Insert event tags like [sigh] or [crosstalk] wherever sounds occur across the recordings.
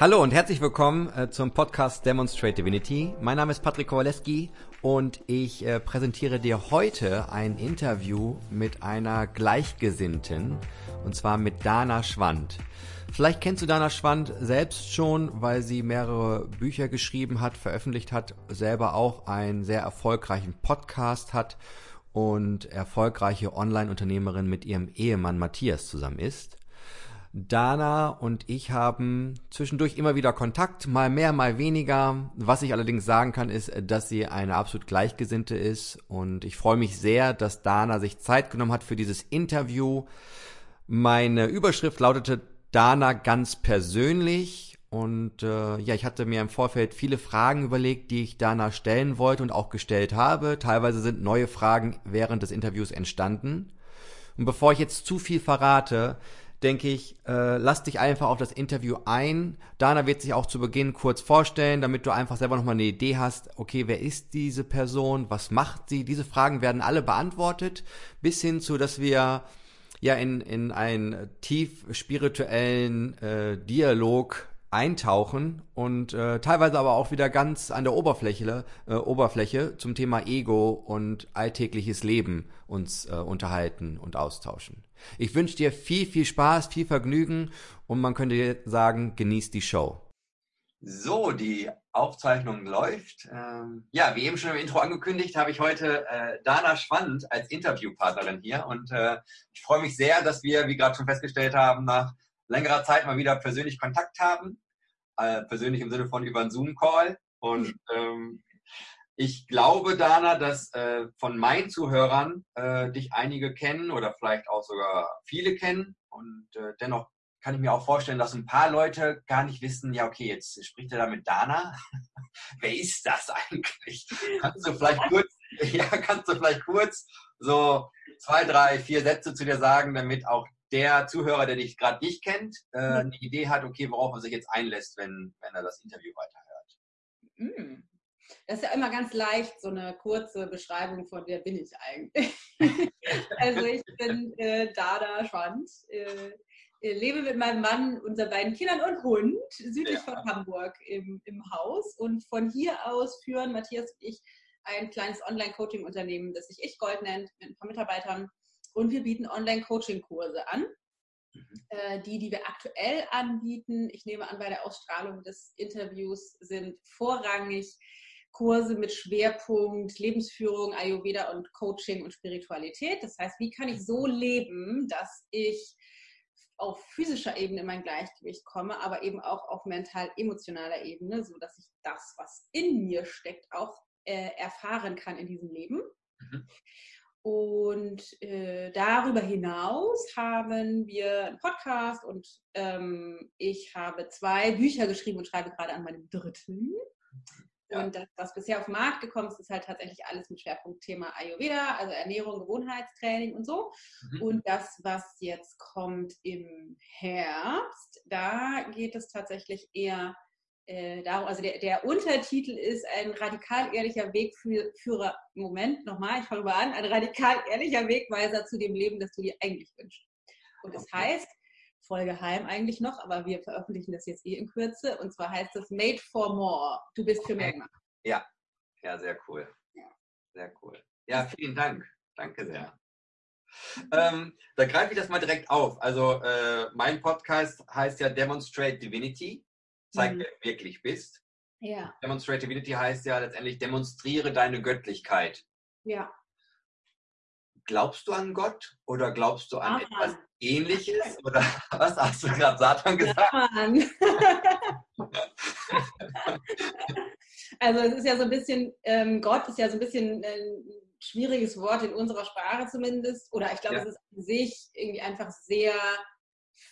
Hallo und herzlich willkommen äh, zum Podcast Demonstrate Divinity. Mein Name ist Patrick Kowaleski und ich äh, präsentiere dir heute ein Interview mit einer Gleichgesinnten und zwar mit Dana Schwand. Vielleicht kennst du Dana Schwand selbst schon, weil sie mehrere Bücher geschrieben hat, veröffentlicht hat, selber auch einen sehr erfolgreichen Podcast hat und erfolgreiche Online-Unternehmerin mit ihrem Ehemann Matthias zusammen ist. Dana und ich haben zwischendurch immer wieder Kontakt, mal mehr, mal weniger. Was ich allerdings sagen kann, ist, dass sie eine absolut Gleichgesinnte ist und ich freue mich sehr, dass Dana sich Zeit genommen hat für dieses Interview. Meine Überschrift lautete Dana ganz persönlich und äh, ja, ich hatte mir im Vorfeld viele Fragen überlegt, die ich Dana stellen wollte und auch gestellt habe. Teilweise sind neue Fragen während des Interviews entstanden. Und bevor ich jetzt zu viel verrate, denke ich, äh, lass dich einfach auf das Interview ein. Dana wird sich auch zu Beginn kurz vorstellen, damit du einfach selber nochmal eine Idee hast, okay, wer ist diese Person, was macht sie? Diese Fragen werden alle beantwortet, bis hin zu, dass wir ja in, in einen tief spirituellen äh, Dialog eintauchen und äh, teilweise aber auch wieder ganz an der Oberfläche, äh, Oberfläche zum Thema Ego und alltägliches Leben uns äh, unterhalten und austauschen. Ich wünsche dir viel, viel Spaß, viel Vergnügen und man könnte sagen, genieß die Show. So, die Aufzeichnung läuft. Ähm, ja, wie eben schon im Intro angekündigt, habe ich heute äh, Dana Schwand als Interviewpartnerin hier und äh, ich freue mich sehr, dass wir, wie gerade schon festgestellt haben, nach längerer Zeit mal wieder persönlich Kontakt haben. Äh, persönlich im Sinne von über einen Zoom-Call. Und ähm, ich glaube, Dana, dass äh, von meinen Zuhörern äh, dich einige kennen oder vielleicht auch sogar viele kennen. Und äh, dennoch kann ich mir auch vorstellen, dass ein paar Leute gar nicht wissen, ja, okay, jetzt spricht er da mit Dana. [laughs] Wer ist das eigentlich? Kannst du vielleicht [laughs] kurz, ja, kannst du vielleicht kurz so zwei, drei, vier Sätze zu dir sagen, damit auch der Zuhörer, der dich gerade nicht kennt, äh, eine Idee hat, okay, worauf er sich jetzt einlässt, wenn, wenn er das Interview weiterhört. Mm. Das ist ja immer ganz leicht, so eine kurze Beschreibung von wer bin ich eigentlich. [laughs] also ich bin äh, Dada Schwand, äh, lebe mit meinem Mann, unseren beiden Kindern und Hund südlich ja. von Hamburg im, im Haus. Und von hier aus führen Matthias und ich ein kleines Online-Coaching-Unternehmen, das sich Ich Gold nennt, mit ein paar Mitarbeitern. Und wir bieten Online-Coaching-Kurse an. Mhm. Äh, die, die wir aktuell anbieten, ich nehme an, bei der Ausstrahlung des Interviews sind vorrangig Kurse mit Schwerpunkt Lebensführung, Ayurveda und Coaching und Spiritualität. Das heißt, wie kann ich so leben, dass ich auf physischer Ebene in mein Gleichgewicht komme, aber eben auch auf mental-emotionaler Ebene, so dass ich das, was in mir steckt, auch äh, erfahren kann in diesem Leben. Mhm. Und äh, darüber hinaus haben wir einen Podcast und ähm, ich habe zwei Bücher geschrieben und schreibe gerade an meinem dritten. Ja. Und das, was bisher auf den Markt gekommen ist, ist halt tatsächlich alles mit Schwerpunktthema Ayurveda, also Ernährung, Gewohnheitstraining und so. Mhm. Und das, was jetzt kommt im Herbst, da geht es tatsächlich eher äh, darum, also der, der, Untertitel ist ein radikal ehrlicher Wegführer, Moment, nochmal, ich fange mal an, ein radikal ehrlicher Wegweiser zu dem Leben, das du dir eigentlich wünschst. Und es okay. heißt, voll geheim eigentlich noch, aber wir veröffentlichen das jetzt eh in Kürze, und zwar heißt es Made for More, du bist für mehr gemacht. Ja, ja, sehr cool. Ja. Sehr cool. Ja, vielen Dank. Danke sehr. Ähm, da greife ich das mal direkt auf. Also äh, mein Podcast heißt ja Demonstrate Divinity zeig, mhm. wer du wirklich bist. Ja. Demonstrativity heißt ja letztendlich, demonstriere deine Göttlichkeit. Ja. Glaubst du an Gott oder glaubst du an Aha. etwas Ähnliches? Oder [laughs] was hast du gerade Satan gesagt? [laughs] also es ist ja so ein bisschen, ähm, Gott ist ja so ein bisschen ein schwieriges Wort in unserer Sprache zumindest. Oder ich glaube, ja. es ist an sich irgendwie einfach sehr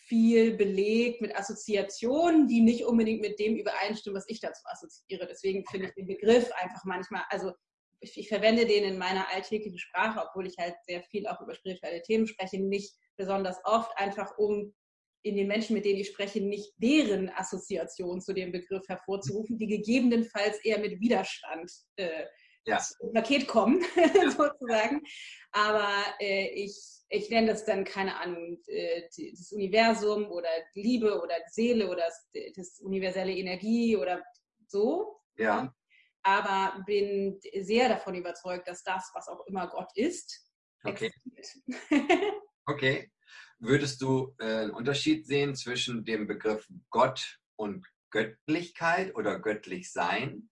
viel belegt mit Assoziationen, die nicht unbedingt mit dem übereinstimmen, was ich dazu assoziiere. Deswegen finde ich den Begriff einfach manchmal, also ich, ich, verwende den in meiner alltäglichen Sprache, obwohl ich halt sehr viel auch über spirituelle Themen spreche, nicht besonders oft, einfach um in den Menschen, mit denen ich spreche, nicht deren Assoziation zu dem Begriff hervorzurufen, die gegebenenfalls eher mit Widerstand äh, ja. Paket kommen, [laughs] sozusagen. Aber äh, ich ich nenne das dann, keine Ahnung, äh, das Universum oder Liebe oder Seele oder das, das universelle Energie oder so. Ja. Aber bin sehr davon überzeugt, dass das, was auch immer Gott ist, okay. [laughs] okay. Würdest du äh, einen Unterschied sehen zwischen dem Begriff Gott und Göttlichkeit oder göttlich sein?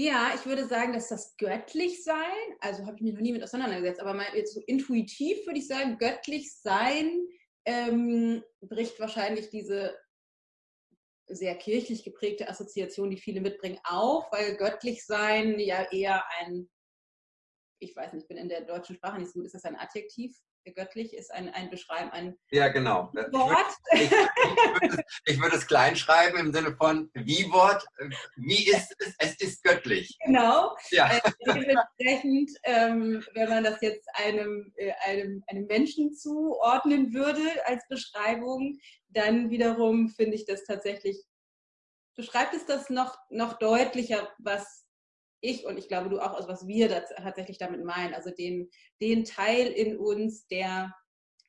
Ja, ich würde sagen, dass das göttlich sein, also habe ich mich noch nie mit auseinandergesetzt, aber mal jetzt so intuitiv würde ich sagen, göttlich sein ähm, bricht wahrscheinlich diese sehr kirchlich geprägte Assoziation, die viele mitbringen, auf, weil göttlich sein ja eher ein, ich weiß nicht, ich bin in der deutschen Sprache nicht so gut, ist das ein Adjektiv? Göttlich ist ein, ein Beschreiben, ein ja, genau. Wort. Ich würde, ich, würde, ich würde es klein schreiben im Sinne von wie Wort, wie ist es? Es ist göttlich. Genau. Ja. Äh, dementsprechend, ähm, wenn man das jetzt einem, äh, einem, einem Menschen zuordnen würde als Beschreibung, dann wiederum finde ich das tatsächlich, beschreibt es das noch, noch deutlicher, was ich und ich glaube du auch, also was wir das tatsächlich damit meinen, also den, den Teil in uns, der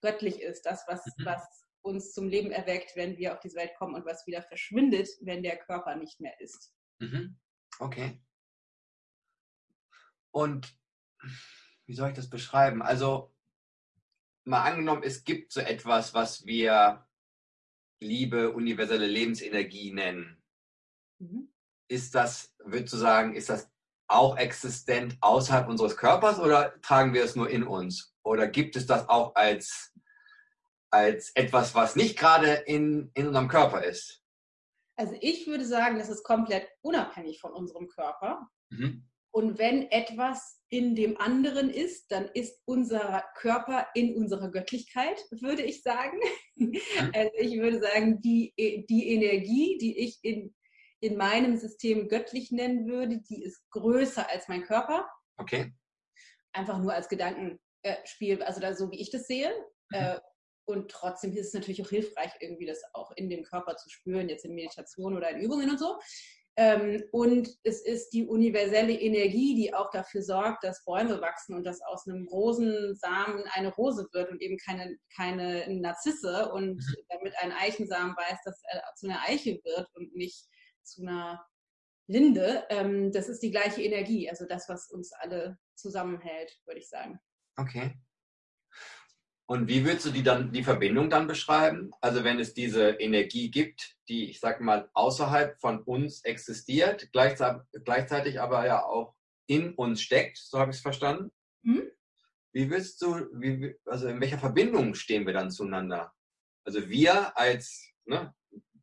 göttlich ist, das, was, mhm. was uns zum Leben erweckt, wenn wir auf diese Welt kommen und was wieder verschwindet, wenn der Körper nicht mehr ist. Mhm. Okay. Und wie soll ich das beschreiben? Also mal angenommen, es gibt so etwas, was wir Liebe, universelle Lebensenergie nennen. Mhm. Ist das, würdest du sagen, ist das auch existent außerhalb unseres Körpers oder tragen wir es nur in uns? Oder gibt es das auch als, als etwas, was nicht gerade in, in unserem Körper ist? Also ich würde sagen, das ist komplett unabhängig von unserem Körper. Mhm. Und wenn etwas in dem anderen ist, dann ist unser Körper in unserer Göttlichkeit, würde ich sagen. Mhm. [laughs] Also ich würde sagen, die, die Energie, die ich in in meinem System göttlich nennen würde, die ist größer als mein Körper. Okay. Einfach nur als Gedankenspiel, also da, so wie ich das sehe. Mhm. Äh, und trotzdem ist es natürlich auch hilfreich, irgendwie das auch in dem Körper zu spüren, jetzt in Meditation oder in Übungen und so. Ähm, und es ist die universelle Energie, die auch dafür sorgt, dass Bäume wachsen und dass aus einem Rosensamen eine Rose wird und eben keine, keine Narzisse und mhm. damit ein Eichensamen weiß, dass er zu einer Eiche wird und nicht zu einer Linde, ähm, das ist die gleiche Energie, also das, was uns alle zusammenhält, würde ich sagen. Okay. Und wie würdest du die dann die Verbindung dann beschreiben? Also wenn es diese Energie gibt, die ich sag mal außerhalb von uns existiert, gleichzeitig, gleichzeitig aber ja auch in uns steckt, so habe ich es verstanden. Mhm. Wie willst du, wie, also in welcher Verbindung stehen wir dann zueinander? Also wir als ne,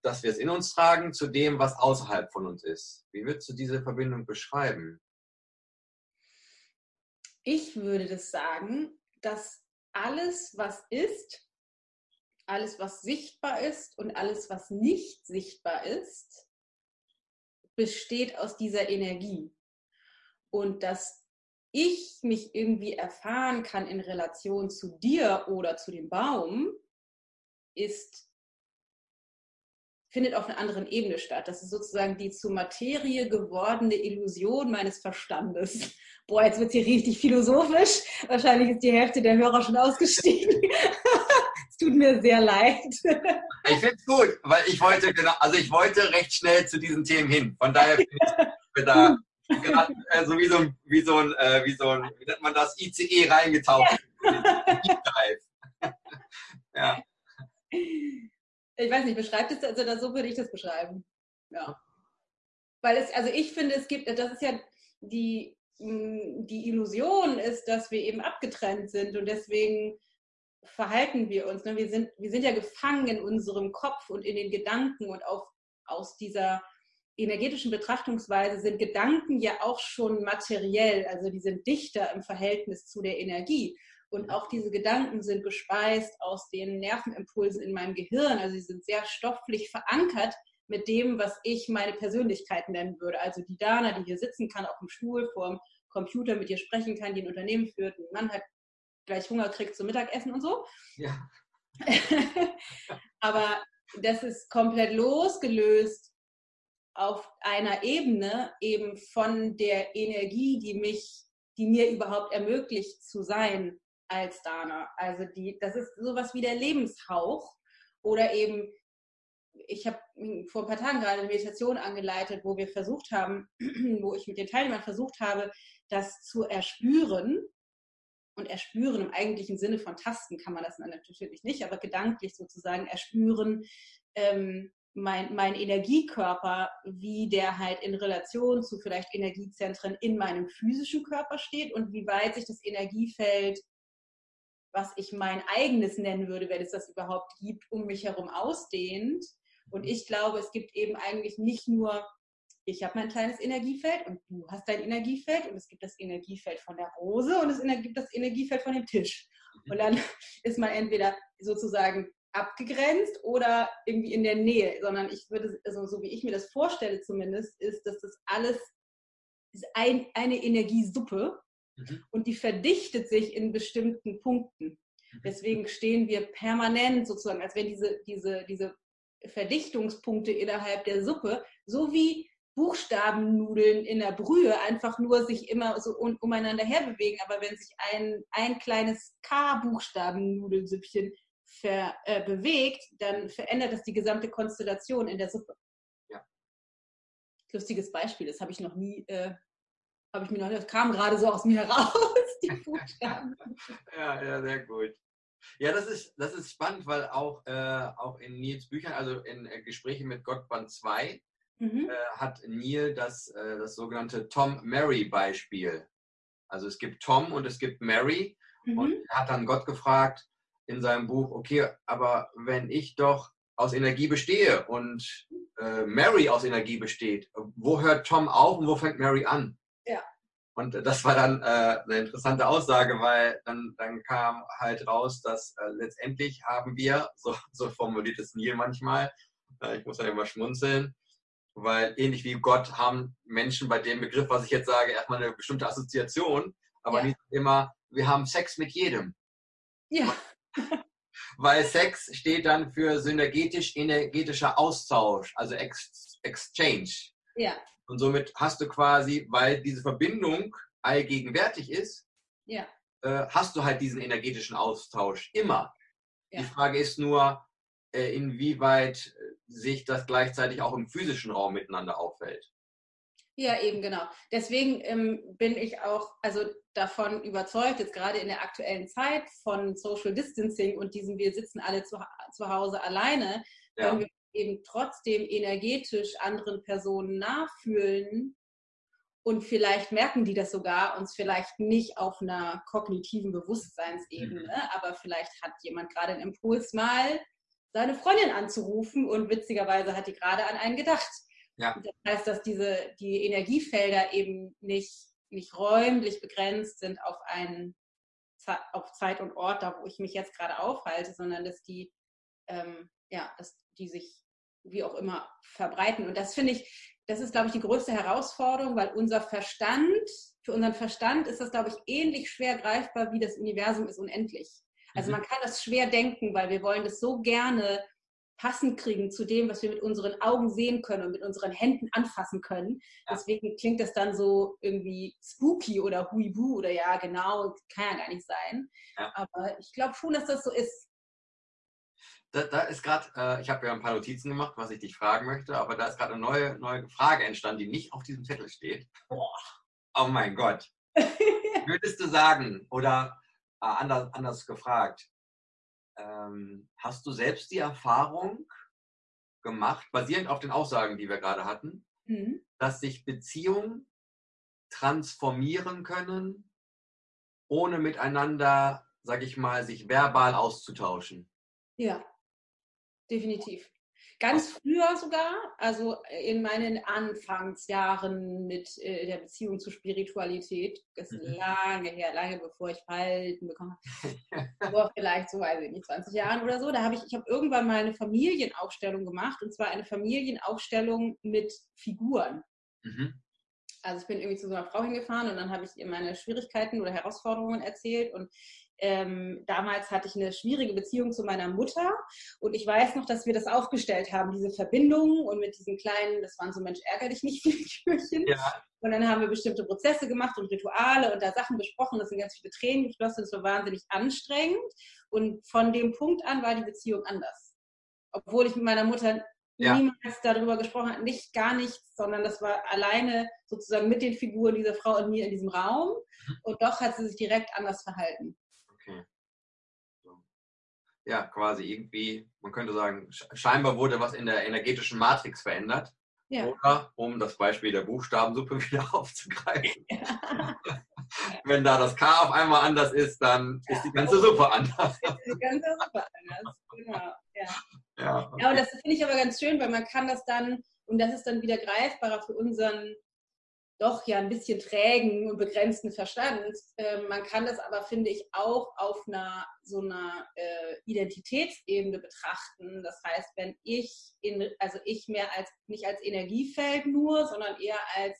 dass wir es in uns tragen, zu dem, was außerhalb von uns ist. Wie würdest du diese Verbindung beschreiben? Ich würde das sagen, dass alles, was ist, alles, was sichtbar ist und alles, was nicht sichtbar ist, besteht aus dieser Energie. Und dass ich mich irgendwie erfahren kann in Relation zu dir oder zu dem Baum, ist findet auf einer anderen Ebene statt. Das ist sozusagen die zu Materie gewordene Illusion meines Verstandes. Boah, jetzt wird es hier richtig philosophisch. Wahrscheinlich ist die Hälfte der Hörer schon ausgestiegen. [laughs] es tut mir sehr leid. ich finde es gut, weil ich wollte genau, also ich wollte recht schnell zu diesen Themen hin. Von daher bin ich [laughs] da gerade äh, so wie so ein, wie so ein, äh, wie so ein, wie nennt man das, ICE reingetaucht. ja [laughs] ich weiß nicht, beschreibt es, also so würde ich das beschreiben. Ja. Weil es, also ich finde, es gibt, das ist ja die, mm, die Illusion ist, dass wir eben abgetrennt sind und deswegen verhalten wir uns. Ne? Wir, sind, wir sind ja gefangen in unserem Kopf und in den Gedanken und auch aus dieser energetischen Betrachtungsweise sind Gedanken ja auch schon materiell, also die sind dichter im Verhältnis zu der Energie. Und auch diese Gedanken sind gespeist aus den Nervenimpulsen in meinem Gehirn. Also sie sind sehr stofflich verankert mit dem, was ich meine Persönlichkeit nennen würde. Also die Dana, die hier sitzen kann, auf dem Stuhl vor dem Computer mit dir sprechen kann, die ein Unternehmen führt, ein Mann hat gleich Hunger kriegt zum Mittagessen und so. Ja. [laughs] Aber das ist komplett losgelöst auf einer Ebene eben von der Energie, die mich die mir überhaupt ermöglicht zu sein als Dana. Also die, das ist sowas wie der Lebenshauch oder eben ich habe vor ein paar Tagen gerade eine Meditation angeleitet, wo wir versucht haben, [clears throat] wo ich mit den Teilnehmern versucht habe, das zu erspüren. Und erspüren im eigentlichen Sinne von Tasten kann man das natürlich nicht, aber gedanklich sozusagen erspüren, ähm, mein, mein Energiekörper, wie der halt in Relation zu vielleicht Energiezentren in meinem physischen Körper steht und wie weit sich das Energiefeld, was ich mein eigenes nennen würde, wenn es das überhaupt gibt, um mich herum ausdehnt. Und ich glaube, es gibt eben eigentlich nicht nur, ich habe mein kleines Energiefeld und du hast dein Energiefeld und es gibt das Energiefeld von der Rose und es gibt das Energiefeld von dem Tisch. Und dann [laughs] ist man entweder sozusagen abgegrenzt oder irgendwie in der Nähe, sondern ich würde, also so wie ich mir das vorstelle zumindest, ist, dass das alles ist ein, eine Energiesuppe mhm. und die verdichtet sich in bestimmten Punkten. Mhm. Deswegen stehen wir permanent sozusagen, als wenn diese, diese, diese Verdichtungspunkte innerhalb der Suppe, so wie Buchstabennudeln in der Brühe einfach nur sich immer so um, umeinander herbewegen. Aber wenn sich ein, ein kleines K-Buchstabennudelsüppchen ver, äh, bewegt, dann verändert das die gesamte Konstellation in der Suppe. Ja. Lustiges Beispiel, das habe ich noch nie, äh, habe ich mir noch, das kam gerade so aus mir heraus, die Buchstaben. [laughs] ja, ja, sehr gut. Ja, das ist, das ist spannend, weil auch, äh, auch in Nils Büchern, also in äh, Gesprächen mit Gott Band 2, mhm. äh, hat Neil das, äh, das sogenannte Tom-Mary-Beispiel. Also es gibt Tom und es gibt Mary. Mhm. Und er hat dann Gott gefragt in seinem Buch, okay, aber wenn ich doch aus Energie bestehe und äh, Mary aus Energie besteht, wo hört Tom auf und wo fängt Mary an? Und das war dann äh, eine interessante Aussage, weil dann, dann kam halt raus, dass äh, letztendlich haben wir, [laughs] so, so formuliert es Neil manchmal, äh, ich muss ja immer schmunzeln, weil ähnlich wie Gott haben Menschen bei dem Begriff, was ich jetzt sage, erstmal eine bestimmte Assoziation, aber ja. nicht immer, wir haben Sex mit jedem. Ja. [laughs] weil Sex steht dann für synergetisch-energetischer Austausch, also Ex Exchange. Ja. Und somit hast du quasi, weil diese Verbindung allgegenwärtig ist, ja. äh, hast du halt diesen energetischen Austausch immer. Ja. Die Frage ist nur, äh, inwieweit äh, sich das gleichzeitig auch im physischen Raum miteinander auffällt. Ja, eben genau. Deswegen ähm, bin ich auch also davon überzeugt, jetzt gerade in der aktuellen Zeit von Social Distancing und diesem, wir sitzen alle zu, zu Hause alleine, ja. wenn wir eben trotzdem energetisch anderen Personen nachfühlen und vielleicht merken die das sogar, uns vielleicht nicht auf einer kognitiven Bewusstseinsebene, mhm. aber vielleicht hat jemand gerade einen Impuls mal seine Freundin anzurufen und witzigerweise hat die gerade an einen gedacht. Ja. Das heißt, dass diese, die Energiefelder eben nicht, nicht räumlich begrenzt sind auf einen auf Zeit und Ort, da wo ich mich jetzt gerade aufhalte, sondern dass die, ähm, ja, dass die sich wie auch immer verbreiten. Und das finde ich, das ist, glaube ich, die größte Herausforderung, weil unser Verstand, für unseren Verstand ist das, glaube ich, ähnlich schwer greifbar, wie das Universum ist unendlich. Also mhm. man kann das schwer denken, weil wir wollen das so gerne passend kriegen zu dem, was wir mit unseren Augen sehen können und mit unseren Händen anfassen können. Ja. Deswegen klingt das dann so irgendwie spooky oder huibu oder ja, genau, kann ja gar nicht sein. Ja. Aber ich glaube schon, dass das so ist da, da ist gerade, äh, ich habe ja ein paar Notizen gemacht, was ich dich fragen möchte, aber da ist gerade eine neue, neue Frage entstanden, die nicht auf diesem Zettel steht. Boah. Oh mein Gott. [laughs] Würdest du sagen, oder äh, anders, anders gefragt, ähm, hast du selbst die Erfahrung gemacht, basierend auf den Aussagen, die wir gerade hatten, mhm. dass sich Beziehungen transformieren können, ohne miteinander, sag ich mal, sich verbal auszutauschen? Ja, definitiv. Ganz früher sogar, also in meinen Anfangsjahren mit äh, der Beziehung zur Spiritualität, das ist mhm. lange her, lange bevor ich Falten bekommen habe, [laughs] vor vielleicht so, weiß ich nicht, 20 Jahren oder so, da habe ich, ich habe irgendwann mal eine Familienaufstellung gemacht und zwar eine Familienaufstellung mit Figuren. Mhm. Also ich bin irgendwie zu so einer Frau hingefahren und dann habe ich ihr meine Schwierigkeiten oder Herausforderungen erzählt und ähm, damals hatte ich eine schwierige Beziehung zu meiner Mutter und ich weiß noch, dass wir das aufgestellt haben, diese Verbindung und mit diesen kleinen, das waren so Mensch, ärger dich nicht [laughs] Figürchen. Ja. Und dann haben wir bestimmte Prozesse gemacht und Rituale und da Sachen besprochen. Das sind ganz viele Tränen geflossen, das war wahnsinnig anstrengend. Und von dem Punkt an war die Beziehung anders. Obwohl ich mit meiner Mutter ja. niemals darüber gesprochen habe, nicht gar nichts, sondern das war alleine sozusagen mit den Figuren dieser Frau und mir in diesem Raum. Mhm. Und doch hat sie sich direkt anders verhalten. Ja, quasi irgendwie, man könnte sagen, scheinbar wurde was in der energetischen Matrix verändert. Ja. Oder, um das Beispiel der Buchstabensuppe [laughs] wieder aufzugreifen. Ja. [laughs] Wenn da das K auf einmal anders ist, dann ist die ganze Suppe anders. Die ganze Suppe anders, genau. Ja, ja, okay. ja und das finde ich aber ganz schön, weil man kann das dann, und das ist dann wieder greifbarer für unseren doch ja ein bisschen trägen und begrenzten Verstand. Ähm, man kann das aber, finde ich, auch auf einer so einer äh, Identitätsebene betrachten. Das heißt, wenn ich in, also ich mehr als nicht als Energiefeld nur, sondern eher als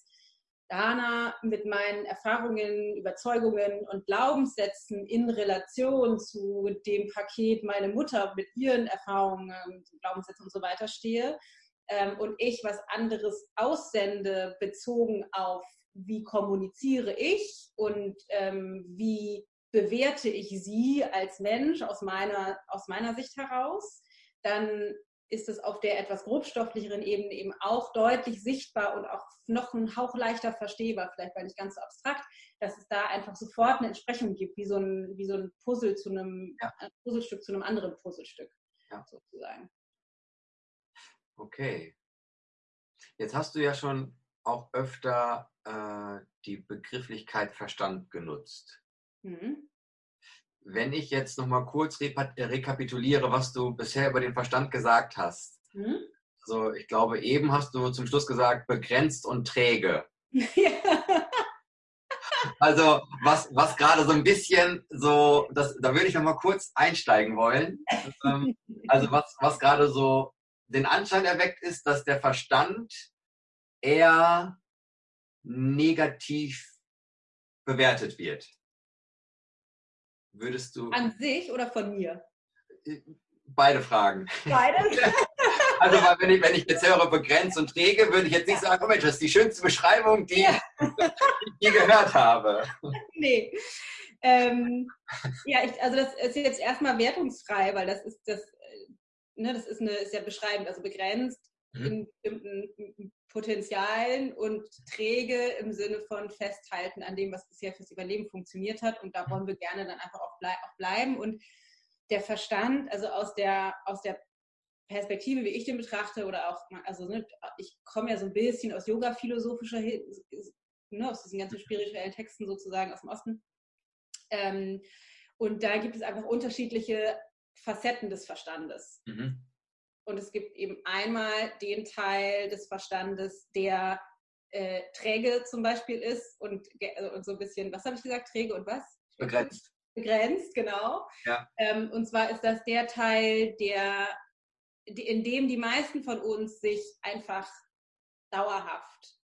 Dana mit meinen Erfahrungen, Überzeugungen und Glaubenssätzen in Relation zu dem Paket meine Mutter mit ihren Erfahrungen, Glaubenssätzen und so weiter stehe, ähm, und ich was anderes aussende, bezogen auf, wie kommuniziere ich und ähm, wie bewerte ich sie als Mensch aus meiner, aus meiner Sicht heraus, dann ist es auf der etwas grobstofflicheren Ebene eben auch deutlich sichtbar und auch noch ein Hauch leichter verstehbar, vielleicht weil nicht ganz so abstrakt, dass es da einfach sofort eine Entsprechung gibt, wie so ein, wie so ein Puzzle zu einem ja. ein Puzzlestück zu einem anderen Puzzlestück ja. sozusagen. Okay. Jetzt hast du ja schon auch öfter äh, die Begrifflichkeit Verstand genutzt. Mhm. Wenn ich jetzt noch mal kurz rekapituliere, was du bisher über den Verstand gesagt hast. Mhm. Also ich glaube, eben hast du zum Schluss gesagt, begrenzt und träge. [laughs] Ja. Also was, was gerade so ein bisschen so, das, da würde ich noch mal kurz einsteigen wollen. [laughs] Ähm, also was, was gerade so den Anschein erweckt ist, dass der Verstand eher negativ bewertet wird. Würdest du. An sich oder von mir? Beide Fragen. Beide? [laughs] also, weil wenn ich, wenn ich jetzt höre, begrenzt und träge, würde ich jetzt nicht sagen, oh Mensch, das ist die schönste Beschreibung, die, ja. [laughs] ich je gehört habe. Nee. Ähm, ja, ich, also das ist jetzt erstmal wertungsfrei, weil das ist das ne, das ist, eine, ist ja beschreibend, also begrenzt mhm. in bestimmten Potenzialen und träge im Sinne von festhalten an dem, was bisher fürs Überleben funktioniert hat. Und da mhm. wollen wir gerne dann einfach auch, blei auch bleiben. Und der Verstand, also aus der, aus der Perspektive, wie ich den betrachte, oder auch, also ne, ich komme ja so ein bisschen aus yoga-philosophischer, ne, aus diesen ganzen spirituellen Texten sozusagen aus dem Osten. Ähm, und da gibt es einfach unterschiedliche Facetten des Verstandes. Mhm. Und es gibt eben einmal den Teil des Verstandes, der äh, träge zum Beispiel ist und, also, und so ein bisschen, was habe ich gesagt, träge und was? Begrenzt. Begrenzt, genau. Ja. Ähm, und zwar ist das der Teil, der, in dem die meisten von uns sich einfach dauerhaft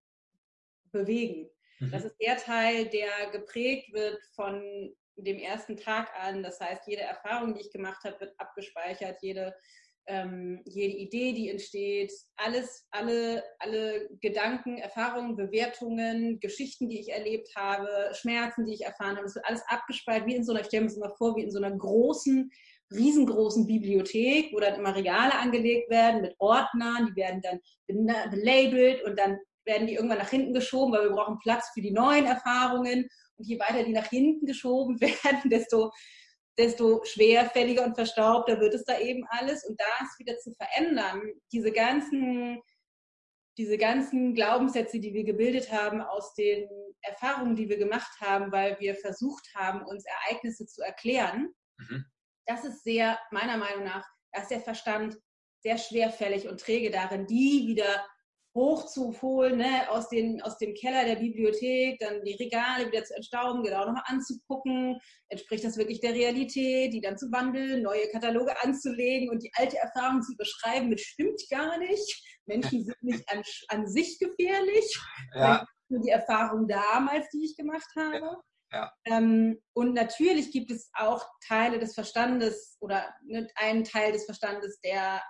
bewegen. Mhm. Das ist der Teil, der geprägt wird von dem ersten Tag an. Das heißt, jede Erfahrung, die ich gemacht habe, wird abgespeichert, jede, ähm, jede Idee, die entsteht, alles, alle, alle Gedanken, Erfahrungen, Bewertungen, Geschichten, die ich erlebt habe, Schmerzen, die ich erfahren habe, es wird alles abgespeichert, wie in so einer, ich stelle mir das immer vor, wie in so einer großen, riesengroßen Bibliothek, wo dann immer Regale angelegt werden mit Ordnern, die werden dann belabelt und dann werden die irgendwann nach hinten geschoben, weil wir brauchen Platz für die neuen Erfahrungen. Und je weiter die nach hinten geschoben [laughs] werden, desto, desto schwerfälliger und verstaubter wird es da eben alles. Und das wieder zu verändern, diese ganzen, diese ganzen Glaubenssätze, die wir gebildet haben aus den Erfahrungen, die wir gemacht haben, weil wir versucht haben, uns Ereignisse zu erklären, mhm. das ist sehr, meiner Meinung nach, da ist der Verstand sehr schwerfällig und träge darin, die wieder hochzuholen, ne, aus, den, aus dem Keller der Bibliothek, dann die Regale wieder zu entstauben, genau nochmal anzugucken, entspricht das wirklich der Realität, die dann zu wandeln, neue Kataloge anzulegen und die alte Erfahrung zu beschreiben mit stimmt gar nicht. Menschen [laughs] sind nicht an, an sich gefährlich. Ja. Nur die Erfahrung damals, die ich gemacht habe. Ja. Ähm, und natürlich gibt es auch Teile des Verstandes oder ne, einen Teil des Verstandes, der,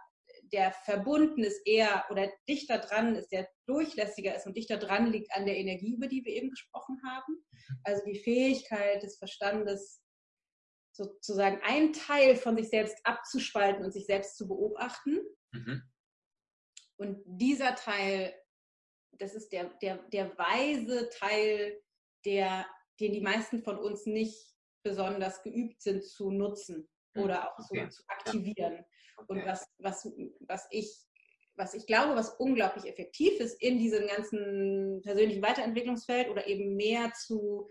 der verbunden ist eher oder dichter dran ist, der durchlässiger ist und dichter dran liegt an der Energie, über die wir eben gesprochen haben. Mhm. Also die Fähigkeit des Verstandes, sozusagen einen Teil von sich selbst abzuspalten und sich selbst zu beobachten. Mhm. Und dieser Teil, das ist der, der, der weise Teil, der, den die meisten von uns nicht besonders geübt sind zu nutzen hm, oder auch okay. so zu aktivieren. Und was, was, was ich was ich glaube, was unglaublich effektiv ist in diesem ganzen persönlichen Weiterentwicklungsfeld oder eben mehr zu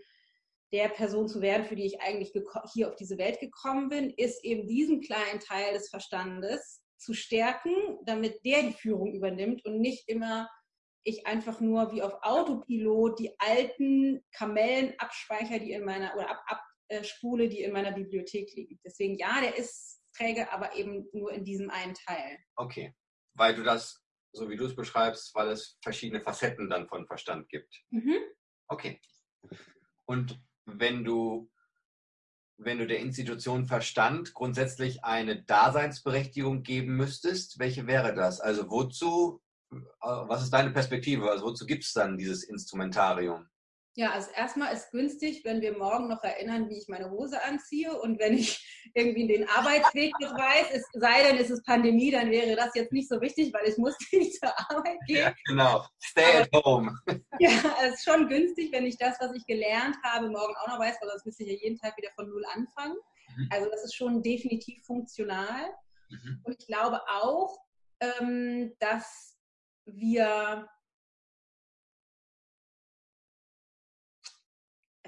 der Person zu werden, für die ich eigentlich hier auf diese Welt gekommen bin, ist eben diesen kleinen Teil des Verstandes zu stärken, damit der die Führung übernimmt und nicht immer ich einfach nur wie auf Autopilot die alten Kamellen-Abspeicher, die in meiner oder ab, abspule, die in meiner Bibliothek liegen. Deswegen ja, der ist träge, aber eben nur in diesem einen Teil. Okay, weil du das, so wie du es beschreibst, weil es verschiedene Facetten dann von Verstand gibt. Mhm. Okay. Und wenn du, wenn du der Institution Verstand grundsätzlich eine Daseinsberechtigung geben müsstest, welche wäre das? Also wozu, äh, was ist deine Perspektive? Also wozu gibt es dann dieses Instrumentarium? Ja, also erstmal ist günstig, wenn wir morgen noch erinnern, wie ich meine Hose anziehe und wenn ich [laughs] irgendwie den Arbeitsweg nicht weiß, es sei denn, es ist Pandemie, dann wäre das jetzt nicht so wichtig, weil ich musste [laughs] nicht zur Arbeit gehen. Ja, genau. Stay at home. [laughs] Ja, es ist schon günstig, wenn ich das, was ich gelernt habe, morgen auch noch weiß, weil sonst müsste ich ja jeden Tag wieder von Null anfangen. Mhm. Also das ist schon definitiv funktional. Mhm. Und ich glaube auch, ähm, dass wir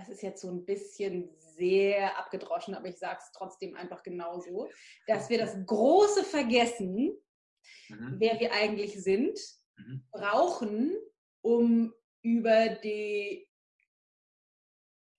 das ist jetzt so ein bisschen sehr abgedroschen, aber ich sage es trotzdem einfach genauso, dass wir das Große vergessen, mhm. wer wir eigentlich sind, mhm. brauchen, um über die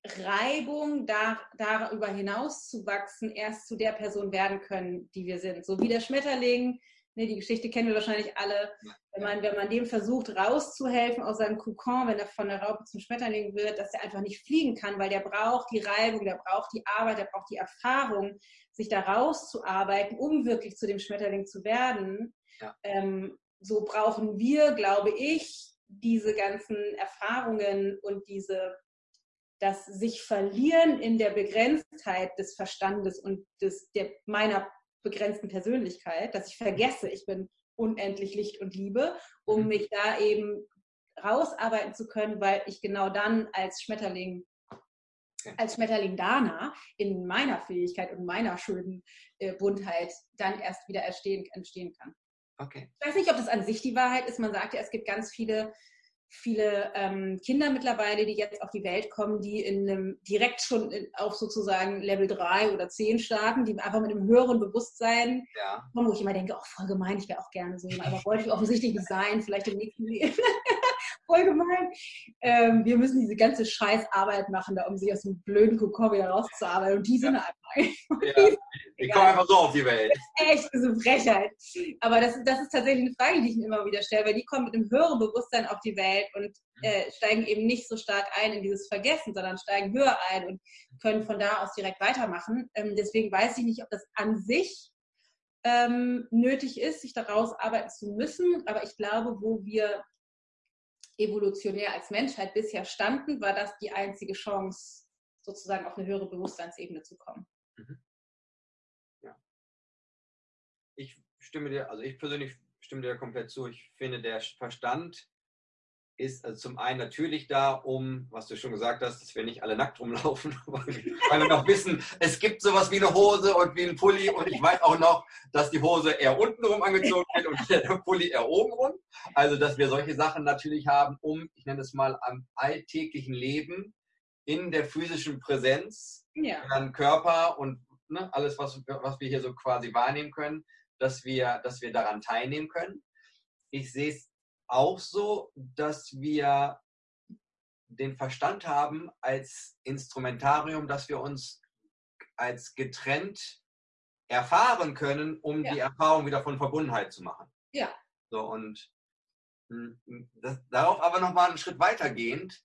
Reibung da, darüber hinaus zu wachsen, erst zu der Person werden können, die wir sind. So wie der Schmetterling Ne, die Geschichte kennen wir wahrscheinlich alle. Wenn man, wenn man dem versucht, rauszuhelfen aus seinem Kokon, wenn er von der Raupe zum Schmetterling wird, dass er einfach nicht fliegen kann, weil der braucht die Reibung, der braucht die Arbeit, der braucht die Erfahrung, sich da rauszuarbeiten, um wirklich zu dem Schmetterling zu werden. Ja. Ähm, so brauchen wir, glaube ich, diese ganzen Erfahrungen und diese das sich verlieren in der Begrenztheit des Verstandes und des, der, meiner begrenzten Persönlichkeit, dass ich vergesse, ich bin unendlich Licht und Liebe, um mhm. mich da eben rausarbeiten zu können, weil ich genau dann als Schmetterling als Schmetterling Dana in meiner Fähigkeit und meiner schönen äh, Buntheit dann erst wieder entstehen, entstehen kann. Okay. Ich weiß nicht, ob das an sich die Wahrheit ist. Man sagt ja, es gibt ganz viele viele ähm, Kinder mittlerweile, die jetzt auf die Welt kommen, die in einem, direkt schon in, auf sozusagen Level 3 oder 10 starten, die einfach mit einem höheren Bewusstsein ja. kommen, wo ich immer denke, oh, voll gemein, ich wäre auch gerne so, aber wollte ich offensichtlich nicht sein, vielleicht im nächsten Leben. [laughs] voll gemein. Ähm, wir müssen diese ganze Scheißarbeit machen, da, um sich aus dem blöden Kokon wieder rauszuarbeiten. Und die sind ja. [laughs] einfach. Ja. Die kommen einfach so auf die Welt. Echt, das ist eine Frechheit. Aber das, das ist tatsächlich eine Frage, die ich mir immer wieder stelle, weil die kommen mit einem höheren Bewusstsein auf die Welt und mhm. äh, steigen eben nicht so stark ein in dieses Vergessen, sondern steigen höher ein und können von da aus direkt weitermachen. Ähm, deswegen weiß ich nicht, ob das an sich ähm, nötig ist, sich daraus arbeiten zu müssen. Aber ich glaube, wo wir evolutionär als Menschheit bisher standen, war das die einzige Chance, sozusagen auf eine höhere Bewusstseinsebene zu kommen. Mhm. Ja. Ich stimme dir, also ich persönlich stimme dir komplett zu. Ich finde, der Verstand ist also zum einen natürlich da, um, was du schon gesagt hast, dass wir nicht alle nackt rumlaufen, [laughs] weil wir noch wissen, es gibt sowas wie eine Hose und wie ein Pulli und ich weiß auch noch, dass die Hose eher unten rum angezogen wird und der Pulli eher oben rum. Also, dass wir solche Sachen natürlich haben, um, ich nenne es mal, am alltäglichen Leben in der physischen Präsenz, ja. dann Körper und ne, alles, was, was wir hier so quasi wahrnehmen können, dass wir, dass wir daran teilnehmen können. Ich sehe es auch so, dass wir den Verstand haben als Instrumentarium, dass wir uns als getrennt erfahren können, um ja. die Erfahrung wieder von Verbundenheit zu machen. Ja. So und hm, das, darauf aber nochmal einen Schritt weitergehend,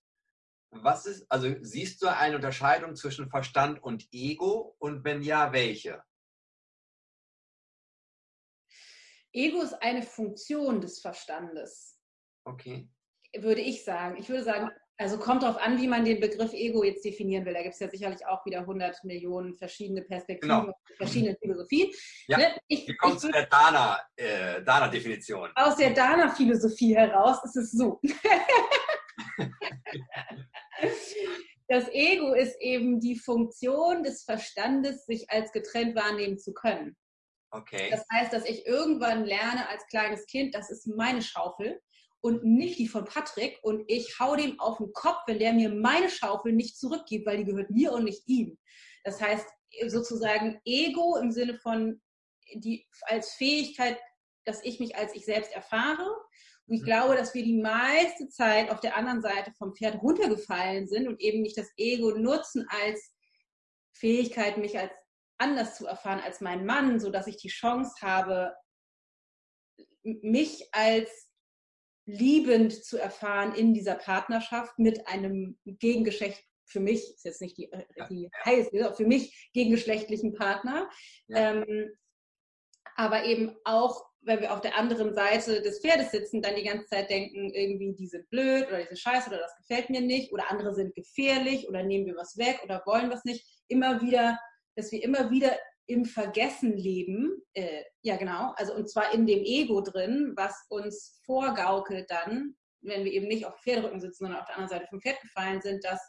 was ist, also siehst du eine Unterscheidung zwischen Verstand und Ego und wenn ja, welche? Ego ist eine Funktion des Verstandes. Okay. Würde ich sagen. Ich würde sagen, also kommt darauf an, wie man den Begriff Ego jetzt definieren will. Da gibt es ja sicherlich auch wieder 100 Millionen verschiedene Perspektiven, genau. verschiedene Philosophien. Ja, ne? ich, Wie kommt ich, zu der Dana-Definition? Äh, Dana aus der Dana-Philosophie heraus ist es so. [laughs] das Ego ist eben die Funktion des Verstandes, sich als getrennt wahrnehmen zu können. Okay. Das heißt, dass ich irgendwann lerne als kleines Kind, das ist meine Schaufel und nicht die von Patrick und ich hau dem auf den Kopf, wenn der mir meine Schaufel nicht zurückgibt, weil die gehört mir und nicht ihm. Das heißt sozusagen Ego im Sinne von die als Fähigkeit, dass ich mich als ich selbst erfahre. Und ich mhm. glaube, dass wir die meiste Zeit auf der anderen Seite vom Pferd runtergefallen sind und eben nicht das Ego nutzen als Fähigkeit, mich als anders zu erfahren als mein Mann, so dass ich die Chance habe, mich als liebend zu erfahren in dieser Partnerschaft mit einem Gegengeschlecht für mich ist jetzt nicht die, äh, die heiße, für mich gegengeschlechtlichen Partner. Ja. Ähm, aber eben auch, wenn wir auf der anderen Seite des Pferdes sitzen, dann die ganze Zeit denken, irgendwie, die sind blöd oder diese Scheiße oder das gefällt mir nicht oder andere sind gefährlich oder nehmen wir was weg oder wollen was nicht. Immer wieder dass wir immer wieder im Vergessen leben, äh, ja genau, also und zwar in dem Ego drin, was uns vorgaukelt dann, wenn wir eben nicht auf Pferderücken sitzen, sondern auf der anderen Seite vom Pferd gefallen sind, dass,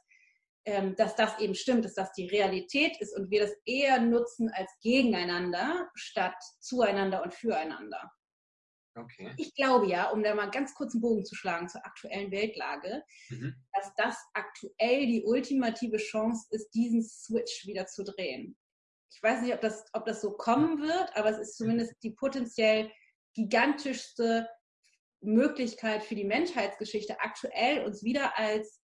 ähm, dass das eben stimmt, dass das die Realität ist und wir das eher nutzen als gegeneinander statt zueinander und füreinander. Okay. Ich glaube ja, um da mal ganz kurz einen Bogen zu schlagen zur aktuellen Weltlage, mhm. dass das aktuell die ultimative Chance ist, diesen Switch wieder zu drehen. Ich weiß nicht, ob das, ob das so kommen wird, aber es ist zumindest die potenziell gigantischste Möglichkeit für die Menschheitsgeschichte, aktuell uns wieder als,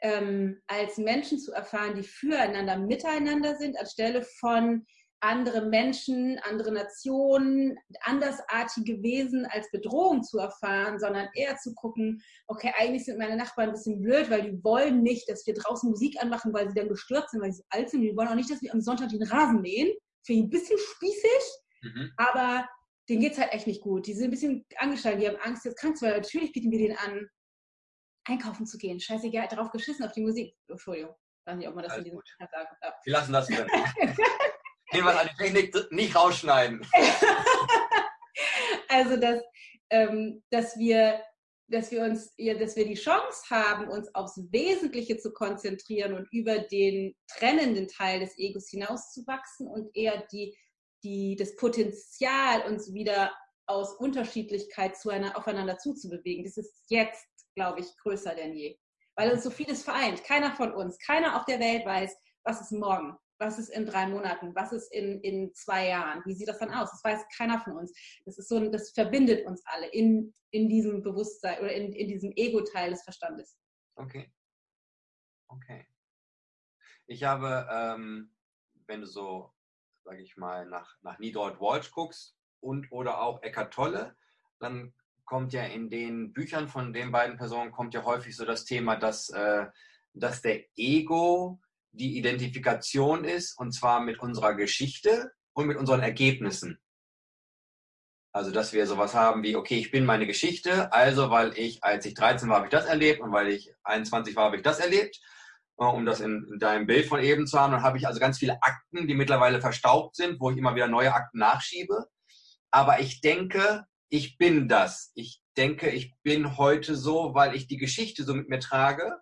ähm, als Menschen zu erfahren, die füreinander, miteinander sind, anstelle von andere Menschen, andere Nationen, andersartige Wesen als Bedrohung zu erfahren, sondern eher zu gucken, okay, eigentlich sind meine Nachbarn ein bisschen blöd, weil die wollen nicht, dass wir draußen Musik anmachen, weil sie dann gestört sind, weil sie so alt sind. Die wollen auch nicht, dass wir am Sonntag den Rasen mähen. Finde ich ein bisschen spießig, mhm. aber denen geht es halt echt nicht gut. Die sind ein bisschen angeschlagen, die haben Angst, jetzt krank zu werden. Natürlich bieten wir denen an, einkaufen zu gehen. Scheißegal, drauf geschissen auf die Musik. Entschuldigung. Ich weiß nicht, ob man das Alles in diesem sagen darf. Wir lassen das drin. [laughs] Hinweis an die Technik, nicht rausschneiden. [laughs] also, dass, ähm, dass, wir, dass, wir uns, ja, dass wir die Chance haben, uns aufs Wesentliche zu konzentrieren und über den trennenden Teil des Egos hinauszuwachsen und eher die, die, das Potenzial, uns wieder aus Unterschiedlichkeit zu einer, aufeinander zuzubewegen. Das ist jetzt, glaube ich, größer denn je. Weil uns so vieles vereint. Keiner von uns, keiner auf der Welt weiß, was ist morgen was ist in drei Monaten, was ist in, in zwei Jahren, wie sieht das dann aus? Das weiß keiner von uns. Das ist so, das verbindet uns alle in, in diesem Bewusstsein oder in, in diesem Ego-Teil des Verstandes. Okay. Okay. Ich habe, ähm, wenn du so, sage ich mal, nach, nach Niedold Walsh guckst und oder auch Eckart Tolle, dann kommt ja in den Büchern von den beiden Personen kommt ja häufig so das Thema, dass, äh, dass der Ego die Identifikation ist, und zwar mit unserer Geschichte und mit unseren Ergebnissen. Also, dass wir sowas haben wie, okay, ich bin meine Geschichte, also weil ich, als ich 13 war, habe ich das erlebt und weil ich 21 war, habe ich das erlebt, äh, um das in, in deinem Bild von eben zu haben. Dann habe ich also ganz viele Akten, die mittlerweile verstaubt sind, wo ich immer wieder neue Akten nachschiebe. Aber ich denke, ich bin das. Ich denke, ich bin heute so, weil ich die Geschichte so mit mir trage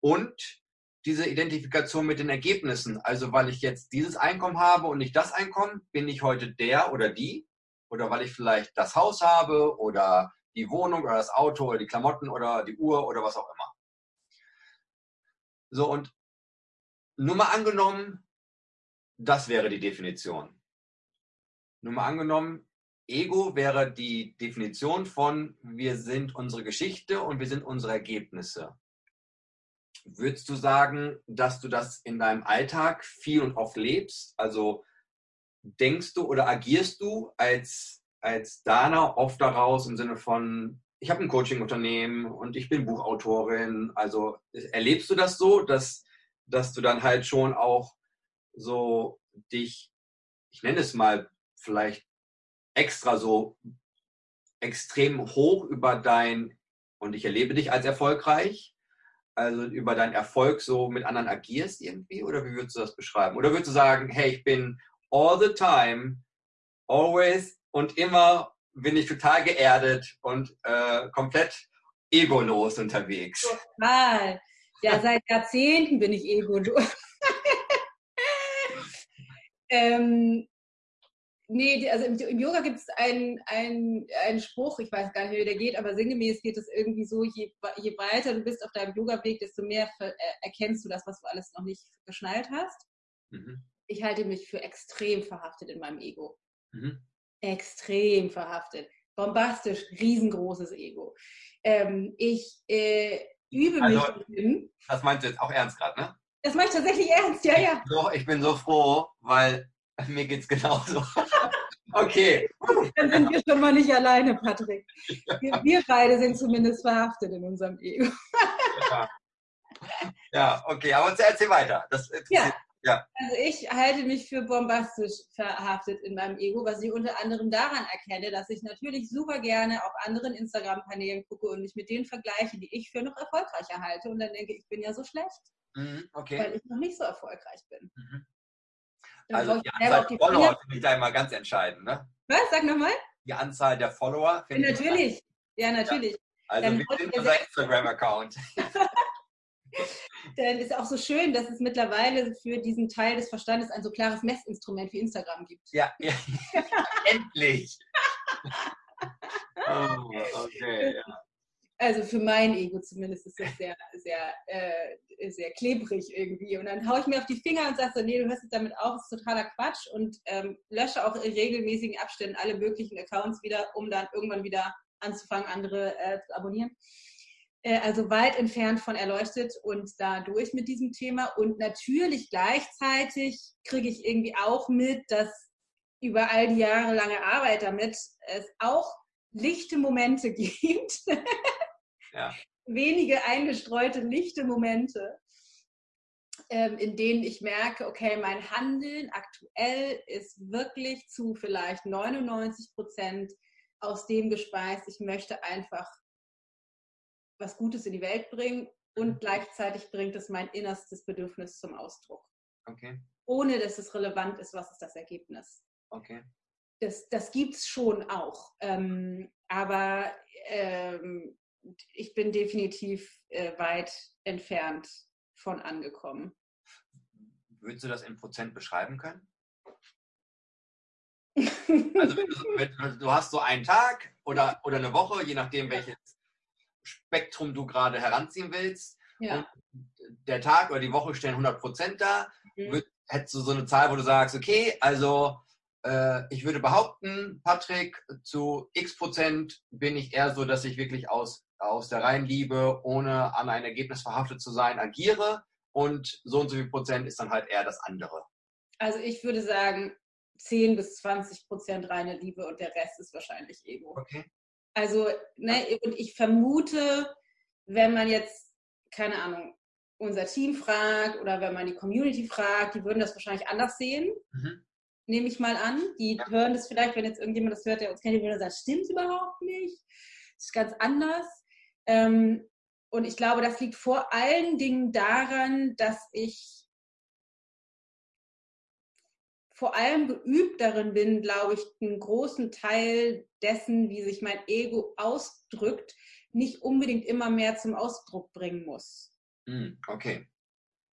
und diese Identifikation mit den Ergebnissen. Also weil ich jetzt dieses Einkommen habe und nicht das Einkommen, bin ich heute der oder die. Oder weil ich vielleicht das Haus habe oder die Wohnung oder das Auto oder die Klamotten oder die Uhr oder was auch immer. So, und nur mal angenommen, das wäre die Definition. Nur mal angenommen, Ego wäre die Definition von wir sind unsere Geschichte und wir sind unsere Ergebnisse. Würdest du sagen, dass du das in deinem Alltag viel und oft lebst? Also denkst du oder agierst du als, als Dana oft daraus im Sinne von, ich habe ein Coaching-Unternehmen und ich bin Buchautorin. Also erlebst du das so, dass, dass du dann halt schon auch so dich, ich nenne es mal vielleicht extra so extrem hoch über dein, und ich erlebe dich als erfolgreich, also über deinen Erfolg so mit anderen agierst irgendwie? Oder wie würdest du das beschreiben? Oder würdest du sagen, hey, ich bin all the time, always und immer bin ich total geerdet und äh, komplett egolos unterwegs. Total. Ja, seit Jahrzehnten bin ich egolos. [laughs] ähm, nee, also im, im Yoga gibt es einen, einen, Spruch, ich weiß gar nicht, wie der geht, aber sinngemäß geht es irgendwie so, je, je weiter du bist auf deinem Yoga-Weg, desto mehr äh, erkennst du das, was du alles noch nicht geschnallt hast. Mhm. Ich halte mich für extrem verhaftet in meinem Ego. Mhm extrem verhaftet. Bombastisch, riesengroßes Ego. Ähm, ich äh, übe also, mich darin. Das meinst du jetzt auch ernst gerade, ne? Das meine ich tatsächlich ernst, ja, ja. So, ich bin so froh, weil [laughs] mir geht es genauso. [laughs] okay. Dann sind wir schon mal nicht alleine, Patrick. Wir, [laughs] wir beide sind zumindest verhaftet in unserem Ego. ja. ja, okay, aber erzähl weiter. Das ja. Ja. Also ich halte mich für bombastisch verhaftet in meinem Ego, was ich unter anderem daran erkenne, dass ich natürlich super gerne auf anderen Instagram-Kanälen gucke und mich mit denen vergleiche, die ich für noch erfolgreicher halte. Und dann denke ich, ich bin ja so schlecht, mhm, okay. weil ich noch nicht so erfolgreich bin. Mhm. Also die Anzahl der Follower finde ich da immer ganz entscheidend, ne? Was? Sag nochmal. Die Anzahl der Follower finde ich Natürlich, ja, natürlich. Ja. Also dann wir sind unser Instagram-Account. [laughs] Denn es ist auch so schön, dass es mittlerweile für diesen Teil des Verstandes ein so klares Messinstrument wie Instagram gibt. Ja, ja. [laughs] endlich. [laughs] oh, okay, ja. Also für mein Ego zumindest ist das sehr, sehr, äh, sehr klebrig irgendwie. Und dann haue ich mir auf die Finger und sage so, nee, du hörst es damit auf, ist totaler Quatsch und ähm, lösche auch in regelmäßigen Abständen alle möglichen Accounts wieder, um dann irgendwann wieder anzufangen, andere äh, zu abonnieren. Äh, also weit entfernt von erleuchtet und da durch mit diesem Thema. Und natürlich gleichzeitig kriege ich irgendwie auch mit, dass über all die jahrelange Arbeit damit es auch lichte Momente [laughs] gibt. ja. Wenige eingestreute lichte Momente, ähm, in denen ich merke, okay, mein Handeln aktuell ist wirklich zu vielleicht 99 Prozent aus dem gespeist, ich möchte einfach was Gutes in die Welt bringen und mhm. gleichzeitig bringt es mein innerstes Bedürfnis zum Ausdruck. Okay. Ohne dass es relevant ist, was ist das Ergebnis. Okay. Das, das gibt es schon auch. Ähm, aber ähm, ich bin definitiv äh, weit entfernt von angekommen. Würdest du das in Prozent beschreiben können? [laughs] also wenn du, wenn du, hast so einen Tag oder, oder eine Woche, je nachdem, welches Spektrum du gerade heranziehen willst. Ja. der Tag oder die Woche stellen 100 Prozent da. Mhm. Hättest du so eine Zahl, wo du sagst, okay, also ich würde behaupten, Patrick, zu x Prozent bin ich eher so, dass ich wirklich aus, aus der reinen Liebe, ohne an ein Ergebnis verhaftet zu sein, agiere. Und so und so viel Prozent ist dann halt eher das andere. Also ich würde sagen, 10 bis 20 Prozent reine Liebe und der Rest ist wahrscheinlich Ego. Okay. Also, ne, und ich vermute, wenn man jetzt, keine Ahnung, unser Team fragt oder wenn man die Community fragt, die würden das wahrscheinlich anders sehen. Mhm. Nehme ich mal an. Die ja. hören das vielleicht, wenn jetzt irgendjemand das hört, der uns kennt, die würden sagen, stimmt überhaupt nicht. Das ist ganz anders. Ähm, und ich glaube, das liegt vor allen Dingen daran, dass ich vor allem geübt darin bin, glaube ich, einen großen Teil dessen, wie sich mein Ego ausdrückt, nicht unbedingt immer mehr zum Ausdruck bringen muss. Hm, okay.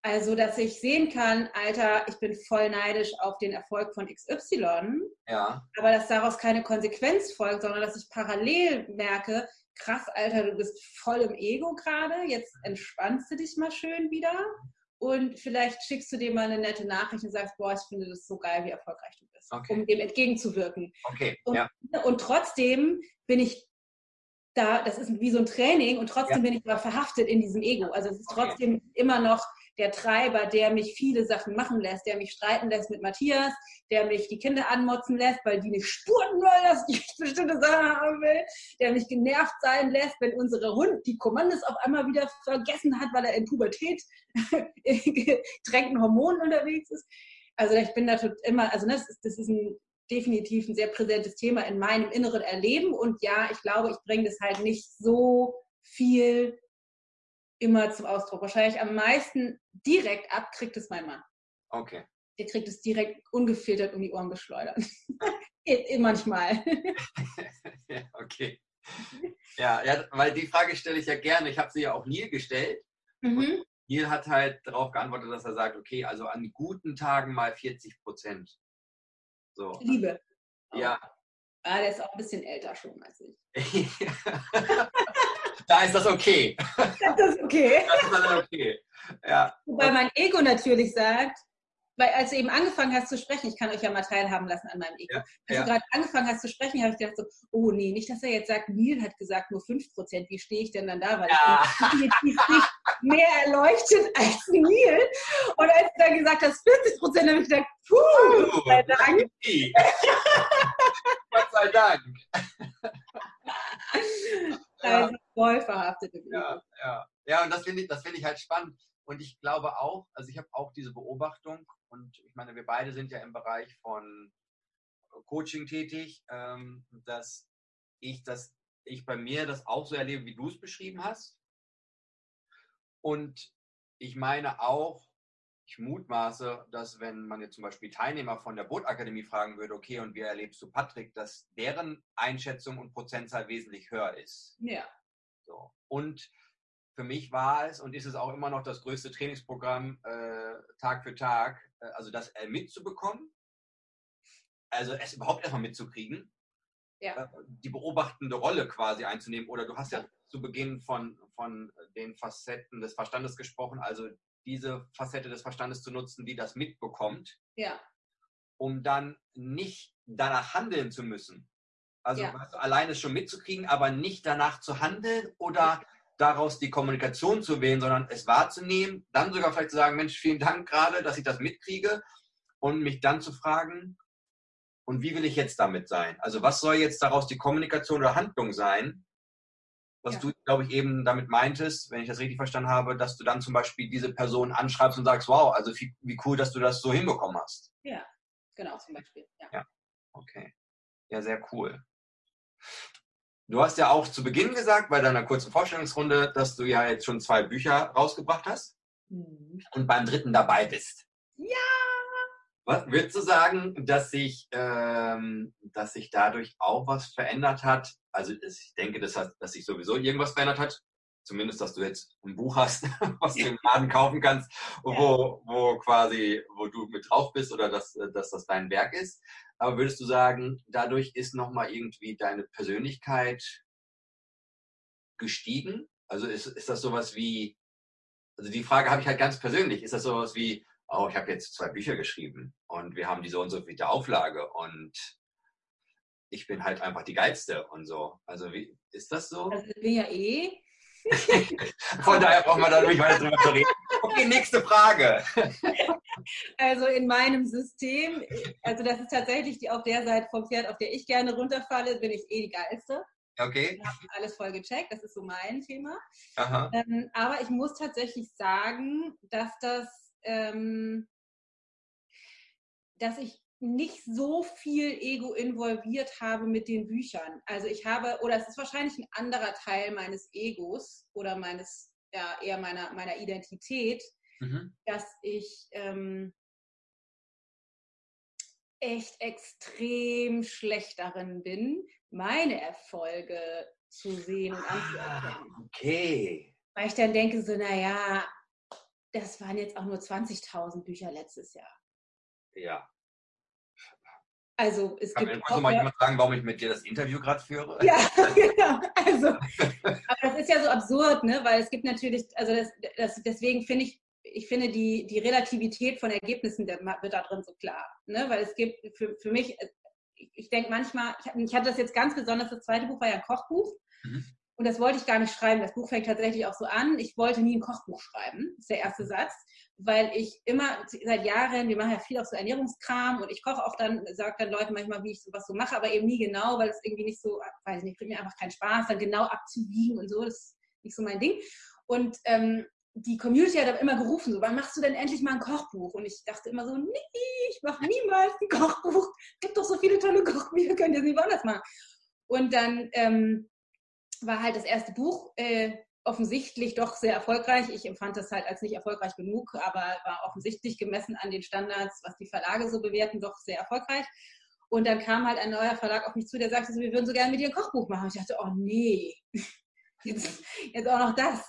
Also, dass ich sehen kann, Alter, ich bin voll neidisch auf den Erfolg von XY. Ja. Aber dass daraus keine Konsequenz folgt, sondern dass ich parallel merke, krass, Alter, du bist voll im Ego gerade, jetzt entspannst du dich mal schön wieder und vielleicht schickst du dir mal eine nette Nachricht und sagst, boah, ich finde das so geil, wie erfolgreich du bist, okay. um dem entgegenzuwirken. Okay. Und, ja. und trotzdem bin ich da, das ist wie so ein Training und trotzdem ja. bin ich aber verhaftet in diesem Ego. Also es ist trotzdem okay. immer noch der Treiber, der mich viele Sachen machen lässt, der mich streiten lässt mit Matthias, der mich die Kinder anmotzen lässt, weil die nicht spurten wollen, dass ich [laughs] bestimmte Sachen haben will, der mich genervt sein lässt, wenn unsere Hund die Kommandos auf einmal wieder vergessen hat, weil er in Pubertät [laughs] getränkten Hormonen unterwegs ist. Also ich bin da immer, also das ist, das ist ein definitiv ein sehr präsentes Thema in meinem inneren Erleben. Und ja, ich glaube, ich bringe das halt nicht so viel immer zum Ausdruck. Wahrscheinlich am meisten direkt ab kriegt es mein Mann. Okay. Der kriegt es direkt ungefiltert um die Ohren geschleudert. [laughs] Manchmal. [laughs] okay. Ja, ja, weil die Frage stelle ich ja gerne. Ich habe sie ja auch Neil gestellt. Mhm. Neil hat halt darauf geantwortet, dass er sagt, okay, also an guten Tagen mal 40 Prozent. So. Liebe. Ja. Ah, der ist auch ein bisschen älter schon als ich. [laughs] da ist das okay. Das ist okay. [laughs] Das ist dann okay. Ja. Wobei mein Ego natürlich sagt, weil als du eben angefangen hast zu sprechen, ich kann euch ja mal teilhaben lassen an meinem Ego. Ja, als ja. du gerade angefangen hast zu sprechen, habe ich gedacht so, oh nee, nicht, dass er jetzt sagt, Neil hat gesagt nur 5%, wie stehe ich denn dann da? Weil ja. ich bin nicht mehr erleuchtet als Neil. Und als du dann gesagt hast, 40%, habe ich gedacht, puh, Gott sei Dank. [laughs] Sei Dank. [laughs] Also voll verhaftet. Ja, ja. ja, und das finde ich, find ich halt spannend. Und ich glaube auch, also ich habe auch diese Beobachtung und ich meine, wir beide sind ja im Bereich von Coaching tätig, ähm, dass ich das, ich bei mir das auch so erlebe, wie du es beschrieben hast. Und ich meine auch, ich mutmaße, dass wenn man jetzt zum Beispiel Teilnehmer von der Bootakademie fragen würde, okay, und wie erlebst du Patrick, dass deren Einschätzung und Prozentzahl wesentlich höher ist. Ja. So. Und für mich war es und ist es auch immer noch das größte Trainingsprogramm äh, Tag für Tag, äh, also das äh, mitzubekommen, also es überhaupt erstmal mitzukriegen, ja. Äh, die beobachtende Rolle quasi einzunehmen. Oder du hast ja, ja zu Beginn von, von den Facetten des Verstandes gesprochen, also diese Facette des Verstandes zu nutzen, die das mitbekommt, ja. um dann nicht danach handeln zu müssen. Also ja. alleine schon mitzukriegen, aber nicht danach zu handeln oder daraus die Kommunikation zu wählen, sondern es wahrzunehmen, dann sogar vielleicht zu sagen, Mensch, vielen Dank gerade, dass ich das mitkriege und mich dann zu fragen, und wie will ich jetzt damit sein? Also was soll jetzt daraus die Kommunikation oder Handlung sein? Was ja. du, glaube ich, eben damit meintest, wenn ich das richtig verstanden habe, dass du dann zum Beispiel diese Person anschreibst und sagst, wow, also wie, wie cool, dass du das so hinbekommen hast. Ja, genau, zum Beispiel. Ja. ja. Okay. Ja, sehr cool. Du hast ja auch zu Beginn gesagt, bei deiner kurzen Vorstellungsrunde, dass du ja jetzt schon zwei Bücher rausgebracht hast mhm. und beim dritten dabei bist. Ja! Was würdest du sagen, dass sich, ähm, dass sich dadurch auch was verändert hat? Also ich denke, dass, dass sich sowieso irgendwas verändert hat. Zumindest, dass du jetzt ein Buch hast, [laughs] was du im Laden kaufen kannst, wo, wo quasi, wo du mit drauf bist oder dass, dass das dein Werk ist. Aber würdest du sagen, dadurch ist nochmal irgendwie deine Persönlichkeit gestiegen? Also ist, ist das sowas wie, also die Frage habe ich halt ganz persönlich, ist das sowas wie, oh, ich habe jetzt zwei Bücher geschrieben und wir haben die so und so viele Auflage und ich bin halt einfach die Geilste und so. Also wie ist das so? Also ich bin ja eh. [laughs] Von daher brauchen wir da nicht weiter drüber zu reden. Okay, nächste Frage. [laughs] Also in meinem System, also das ist tatsächlich die, auf der Seite vom Pferd, auf der ich gerne runterfalle, bin ich eh die Geilste. Okay. Ich habe alles voll gecheckt, das ist so mein Thema. Ähm, aber ich muss tatsächlich sagen, dass das, ähm, dass ich nicht so viel Ego involviert habe mit den Büchern. Also ich habe, oder es ist wahrscheinlich ein anderer Teil meines Egos oder meines, ja, eher meiner, meiner Identität, mhm. dass ich ähm, echt extrem schlecht darin bin, meine Erfolge zu sehen und anzuerkennen. Ah, okay. Weil ich dann denke so, naja, das waren jetzt auch nur 20.000 Bücher letztes Jahr. Ja. Also es Kann gibt. Kann mir mal jemand sagen, warum ich mit dir das Interview gerade führe? Ja, [laughs] [laughs] genau. Also, aber das ist ja so absurd, ne? Weil es gibt natürlich, also das, das, deswegen finde ich, ich finde die, die Relativität von Ergebnissen wird da drin so klar. Ne? Weil es gibt für, für mich, ich denke manchmal, ich, hatte das jetzt ganz besonders, das zweite Buch war ja ein Kochbuch. Mhm. Und das wollte ich gar nicht schreiben. Das Buch fängt tatsächlich auch so an. Ich wollte nie ein Kochbuch schreiben. Ist der erste Satz. Weil ich immer seit Jahren, wir machen ja viel auch so Ernährungskram und ich koche auch dann, sage dann Leuten manchmal, wie ich sowas so mache, aber eben nie genau, weil es irgendwie nicht so, weiß nicht, bringt mir einfach keinen Spaß, dann genau abzuwiegen und so. Das ist nicht so mein Ding. Und ähm, die Community hat aber immer gerufen, so, wann machst du denn endlich mal ein Kochbuch? Und ich dachte immer so, nee, ich mache niemals ein Kochbuch. Gibt doch so viele tolle Kochbücher, könnt ihr es nicht woanders machen. Und dann ähm, war halt das erste Buch äh, offensichtlich doch sehr erfolgreich. Ich empfand das halt als nicht erfolgreich genug, aber war offensichtlich gemessen an den Standards, was die Verlage so bewerten, doch sehr erfolgreich. Und dann kam halt ein neuer Verlag auf mich zu, der sagte so, wir würden so gerne mit dir ein Kochbuch machen. Und ich dachte, oh nee, [laughs] jetzt, jetzt auch noch das.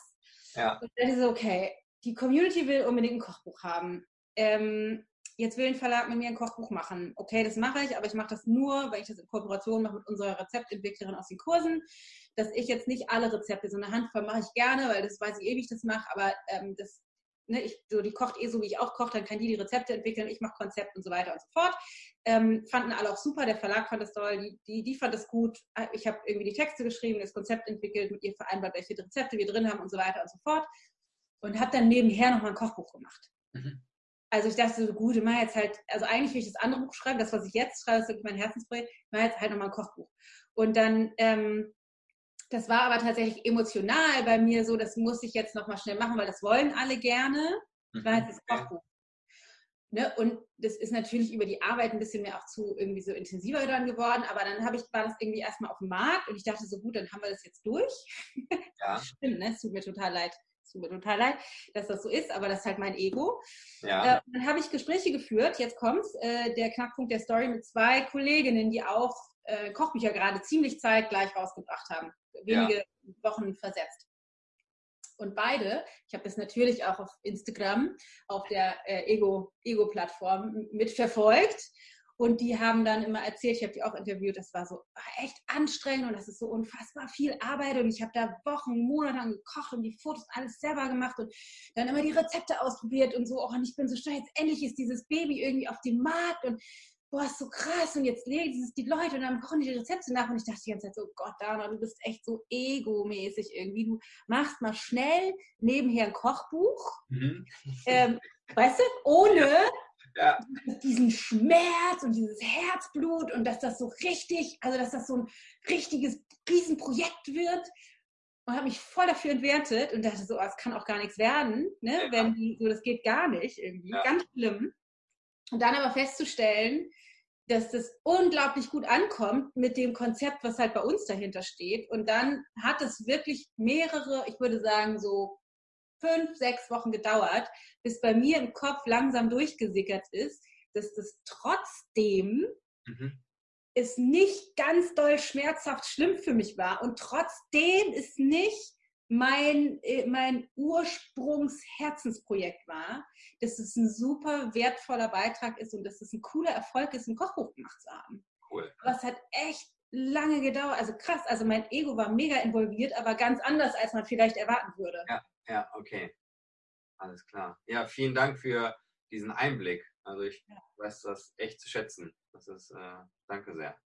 Ja. Und dann ist so, okay, die Community will unbedingt ein Kochbuch haben. Ähm, jetzt will ein Verlag mit mir ein Kochbuch machen. Okay, das mache ich, aber ich mache das nur, weil ich das in Kooperation mache mit unserer Rezeptentwicklerin aus den Kursen, dass ich jetzt nicht alle Rezepte, so eine Handvoll mache ich gerne, weil das weiß ich eh, wie ich das mache, aber ähm, das, ne, ich, so, die kocht eh so, wie ich auch koche, dann kann die die Rezepte entwickeln, ich mache Konzept und so weiter und so fort. Ähm, fanden alle auch super, der Verlag fand das toll, die, die, die fand das gut. Ich habe irgendwie die Texte geschrieben, das Konzept entwickelt, mit ihr vereinbart, welche Rezepte wir drin haben und so weiter und so fort. Und habe dann nebenher nochmal ein Kochbuch gemacht. Mhm. Also ich dachte so, gut, ich mache jetzt halt, also eigentlich will ich das andere Buch schreiben, das, was ich jetzt schreibe, ist wirklich mein Herzensprojekt, ich mache jetzt halt nochmal ein Kochbuch. Und dann, ähm, das war aber tatsächlich emotional bei mir so, das muss ich jetzt nochmal schnell machen, weil das wollen alle gerne. Mache jetzt das mhm. Kochbuch. Ne? Und das ist natürlich über die Arbeit ein bisschen mehr auch zu irgendwie so intensiver dann geworden, aber dann habe ich, war das irgendwie erstmal auf dem Markt und ich dachte so, gut, dann haben wir das jetzt durch. Ja. [laughs] Stimmt, ne? Es tut mir total leid tut mir total leid, dass das so ist, aber das ist halt mein Ego. Ja. Äh, dann habe ich Gespräche geführt, jetzt kommt's, äh, der Knackpunkt der Story mit zwei Kolleginnen, die auch äh, Kochbücher gerade ziemlich zeitgleich rausgebracht haben, wenige ja. Wochen versetzt. Und beide, ich habe das natürlich auch auf Instagram, auf der äh, Ego-Plattform Ego mitverfolgt. Und die haben dann immer erzählt, ich habe die auch interviewt, das war so echt anstrengend und das ist so unfassbar viel Arbeit und ich habe da Wochen, Monate lang gekocht und die Fotos alles selber gemacht und dann immer die Rezepte ausprobiert und so, oh, und ich bin so stolz, jetzt endlich ist dieses Baby irgendwie auf dem Markt und boah, ist so krass und jetzt legen es die Leute und dann kochen die Rezepte nach und ich dachte die ganze Zeit so, Gott, Dana, du bist echt so egomäßig irgendwie, du machst mal schnell nebenher ein Kochbuch, mhm. ähm, weißt du, ohne ja. diesen Schmerz und dieses Herzblut und dass das so richtig, also dass das so ein richtiges Riesenprojekt wird. Und habe mich voll dafür entwertet und dachte so, oh, es kann auch gar nichts werden, ne? Ja. wenn die, so das geht gar nicht irgendwie, ja. ganz schlimm. Und dann aber festzustellen, dass das unglaublich gut ankommt mit dem Konzept, was halt bei uns dahinter steht. Und dann hat es wirklich mehrere, ich würde sagen so fünf, sechs Wochen gedauert, bis bei mir im Kopf langsam durchgesickert ist, dass das trotzdem mhm. es nicht ganz doll schmerzhaft schlimm für mich war und trotzdem es nicht mein, äh, mein Ursprungsherzensprojekt war, dass es ein super wertvoller Beitrag ist und dass es ein cooler Erfolg ist, ein Kochbuch gemacht zu haben. Cool. Was hat echt lange gedauert. Also krass, also mein Ego war mega involviert, aber ganz anders, als man vielleicht erwarten würde. Ja. Ja, okay. Alles klar. Ja, vielen Dank für diesen Einblick. Also ich ja. weiß das echt zu schätzen. Das ist, äh, danke sehr.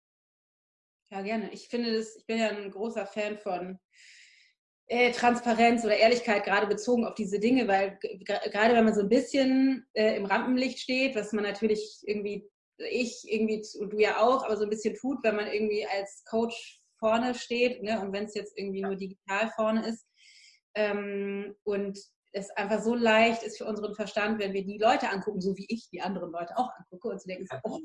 Ja, gerne. Ich finde das, ich bin ja ein großer Fan von äh, Transparenz oder Ehrlichkeit, gerade bezogen auf diese Dinge, weil gerade wenn man so ein bisschen äh, im Rampenlicht steht, was man natürlich irgendwie, ich irgendwie und du ja auch, aber so ein bisschen tut, wenn man irgendwie als Coach vorne steht, ne, und wenn es jetzt irgendwie nur digital vorne ist, ähm, und es einfach so leicht ist für unseren Verstand, wenn wir die Leute angucken, so wie ich die anderen Leute auch angucke und zu denken, oh,